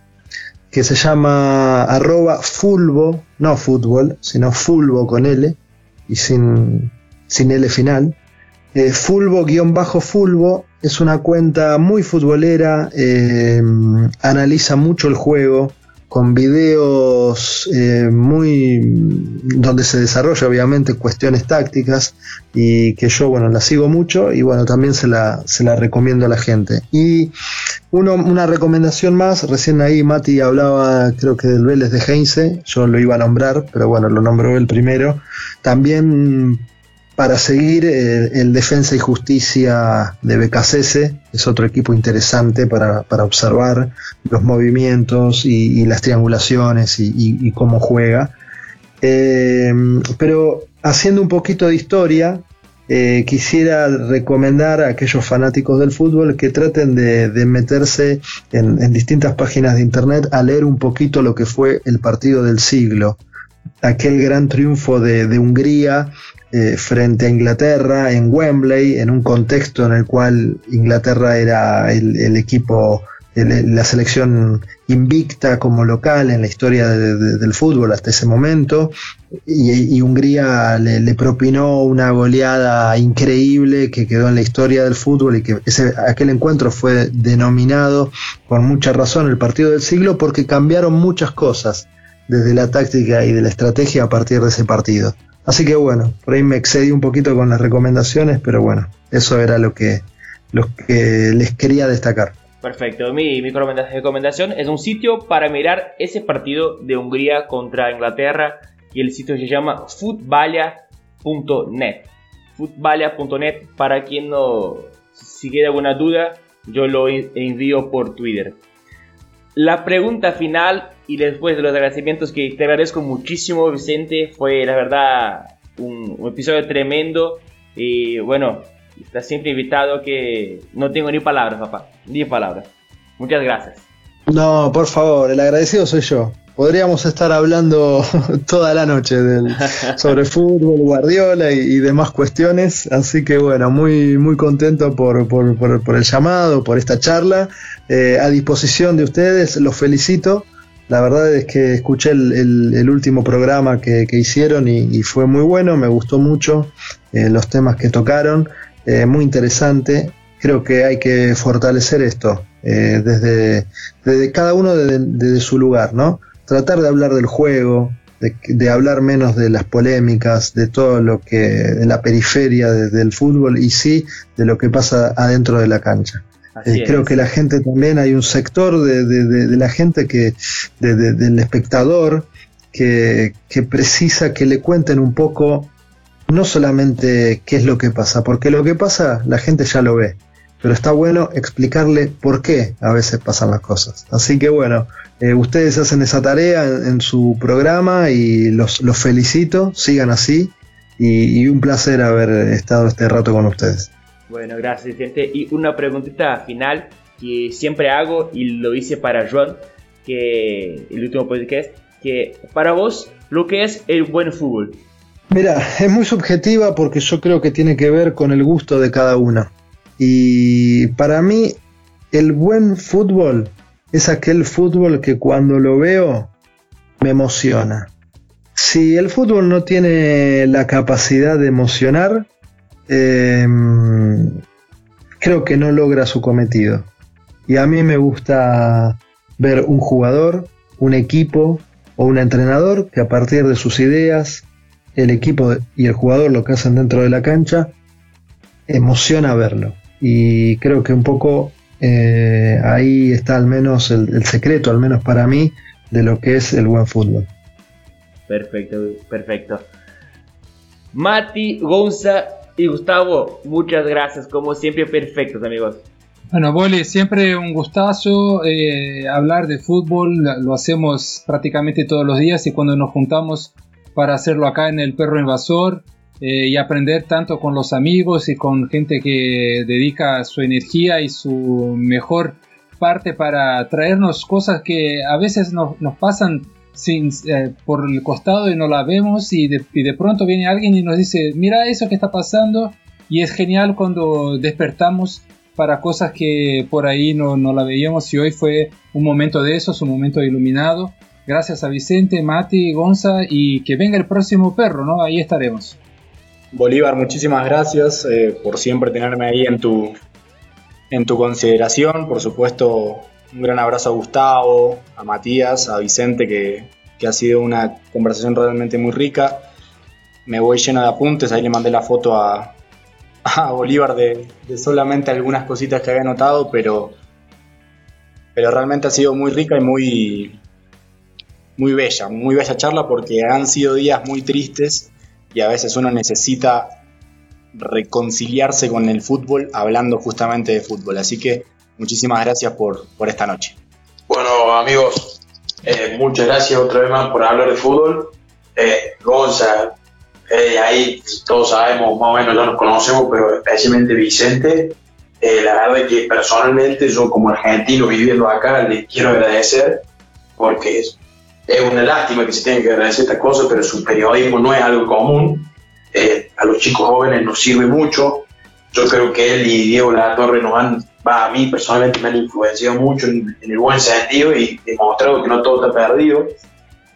que se llama arroba fulbo, no fútbol, sino fulbo con L y sin, sin L final. Eh, fulbo-fulbo es una cuenta muy futbolera, eh, analiza mucho el juego, con videos eh, muy donde se desarrolla obviamente cuestiones tácticas y que yo bueno la sigo mucho y bueno también se la, se la recomiendo a la gente. Y uno, una recomendación más recién ahí Mati hablaba creo que del Vélez de Heinze yo lo iba a nombrar pero bueno lo nombró él primero. También para seguir eh, el Defensa y Justicia de BKCS, es otro equipo interesante para, observar los movimientos y, las triangulaciones y, cómo juega. Eh, pero haciendo un poquito de historia, eh, quisiera recomendar a aquellos fanáticos del fútbol que traten de, meterse en, distintas páginas de internet a leer un poquito lo que fue el partido del siglo, aquel gran triunfo de, de Hungría eh, frente a Inglaterra en Wembley, en un contexto en el cual Inglaterra era el, equipo, la selección invicta como local en la historia del fútbol hasta ese momento y, Hungría le, propinó una goleada increíble que quedó en la historia del fútbol y que ese, aquel encuentro fue denominado con mucha razón el partido del siglo porque cambiaron muchas cosas desde la táctica y de la estrategia a partir de ese partido. Así que bueno, ahí me excedí un poquito con las recomendaciones, pero bueno, eso era lo que, lo que les quería destacar. Perfecto, mi, mi recomendación es un sitio para mirar ese partido de Hungría contra Inglaterra y el sitio se llama futbalia.net. Futbalia.net para quien no, si queda alguna duda, yo lo envío por Twitter. La pregunta final y después de los agradecimientos que te agradezco muchísimo Vicente, fue la verdad un, episodio tremendo y bueno, Estás siempre invitado que no tengo ni palabras, papá. Ni palabras. Muchas gracias. No, por favor, el agradecido soy yo. Podríamos estar hablando toda la noche del, sobre fútbol, Guardiola y, demás cuestiones. Así que bueno, muy, muy contento por, por, por, el llamado, por esta charla. Eh, a disposición de ustedes, los felicito. La verdad es que escuché el, último programa que, hicieron y, fue muy bueno, me gustó mucho eh, los temas que tocaron. Eh, muy interesante. Creo que hay que fortalecer esto eh, desde, desde, cada uno desde, su lugar, ¿no? Tratar de hablar del juego, de, hablar menos de las polémicas, de todo lo que, de la periferia del fútbol y sí de lo que pasa adentro de la cancha. Eh, creo que la gente también, hay un sector de, la gente que, del espectador, que, que, precisa que le cuenten un poco no solamente qué es lo que pasa, porque lo que pasa la gente ya lo ve, pero está bueno explicarle por qué a veces pasan las cosas. Así que bueno, eh, ustedes hacen esa tarea en, su programa y los, felicito, sigan así y, un placer haber estado este rato con ustedes. Bueno, gracias gente. Y una preguntita final que siempre hago y lo hice para Joan, que el último podcast, que para vos lo que es el buen fútbol. Mira, es muy subjetiva porque yo creo que tiene que ver con el gusto de cada uno. Y para mí, el buen fútbol es aquel fútbol que cuando lo veo me emociona. Si el fútbol no tiene la capacidad de emocionar, em, creo que no logra su cometido. Y a mí me gusta ver un jugador, un equipo o un entrenador que a partir de sus ideas, el equipo y el jugador lo que hacen dentro de la cancha, emociona verlo. Y creo que un poco eh, ahí está al menos el, secreto, al menos para mí, de lo que es el buen fútbol. Perfecto, perfecto. Mati, Gonza y Gustavo, muchas gracias, como siempre, perfectos amigos. Bueno, Boli, siempre un gustazo eh, hablar de fútbol, lo hacemos prácticamente todos los días y cuando nos juntamos para hacerlo acá en el Perro Invasor eh, y aprender tanto con los amigos y con gente que dedica su energía y su mejor parte para traernos cosas que a veces nos, pasan sin, eh, por el costado y no la vemos y de, y de, pronto viene alguien y nos dice, mira eso que está pasando y es genial cuando despertamos para cosas que por ahí no, no la veíamos y hoy fue un momento de eso, un momento iluminado Gracias a Vicente, Mati, Gonza y que venga el próximo perro, ¿no? Ahí estaremos. Bolívar, muchísimas gracias eh, por siempre tenerme ahí en tu, en tu consideración. Por supuesto, un gran abrazo a Gustavo, a Matías, a Vicente, que, ha sido una conversación realmente muy rica. Me voy lleno de apuntes, ahí le mandé la foto a, Bolívar de, de, solamente algunas cositas que había notado, pero, pero realmente ha sido muy rica y muy, muy bella, muy bella charla porque han sido días muy tristes y a veces uno necesita reconciliarse con el fútbol hablando justamente de fútbol. Así que muchísimas gracias por, por esta noche. Bueno, amigos, eh, muchas gracias otra vez más por hablar de fútbol. Eh, Gonza, eh, ahí todos sabemos, más o menos ya nos conocemos, pero especialmente Vicente. Eh, la verdad es que personalmente yo como argentino viviendo acá les quiero agradecer porque es una lástima que se tenga que agradecer estas cosas, pero su periodismo no es algo común. Eh, a los chicos jóvenes nos sirve mucho. yo creo que él y Diego Torre nos han, a mí personalmente me han influenciado mucho en, el buen sentido y demostrado que no todo está perdido,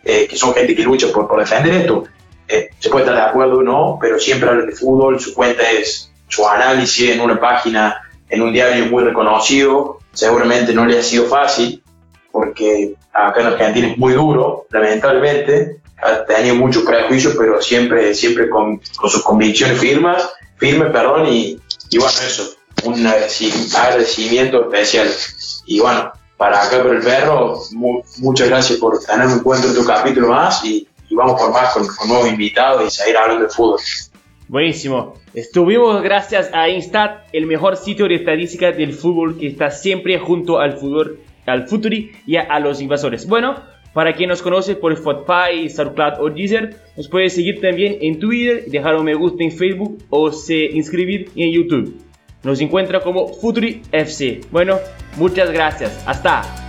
eh, que son gente que lucha por, por defender esto. Eh, se puede estar de acuerdo o no, pero siempre hablan de fútbol, su cuenta es su análisis en una página, en un diario muy reconocido, seguramente no le ha sido fácil, porque acá en Argentina es muy duro, lamentablemente, ha tenido muchos prejuicios, pero siempre, siempre con, con sus convicciones firmes, firmes, perdón, y, y bueno, eso, un agradecimiento especial. Y bueno, para acá por el perro, muchas gracias por tenerme en cuenta en tu capítulo más y, vamos por más con, con, nuevos invitados y seguir hablando de fútbol. Buenísimo. Estuvimos gracias a Instat, el mejor sitio de estadística del fútbol que está siempre junto al fútbol, al Futuri y a, los invasores. Bueno, para quien nos conoce por Spotify, SoundCloud o Deezer, nos puede seguir también en Twitter, dejar un me gusta en Facebook o se inscribir en YouTube. Nos encuentra como Futuri FC. Bueno, muchas gracias. Hasta.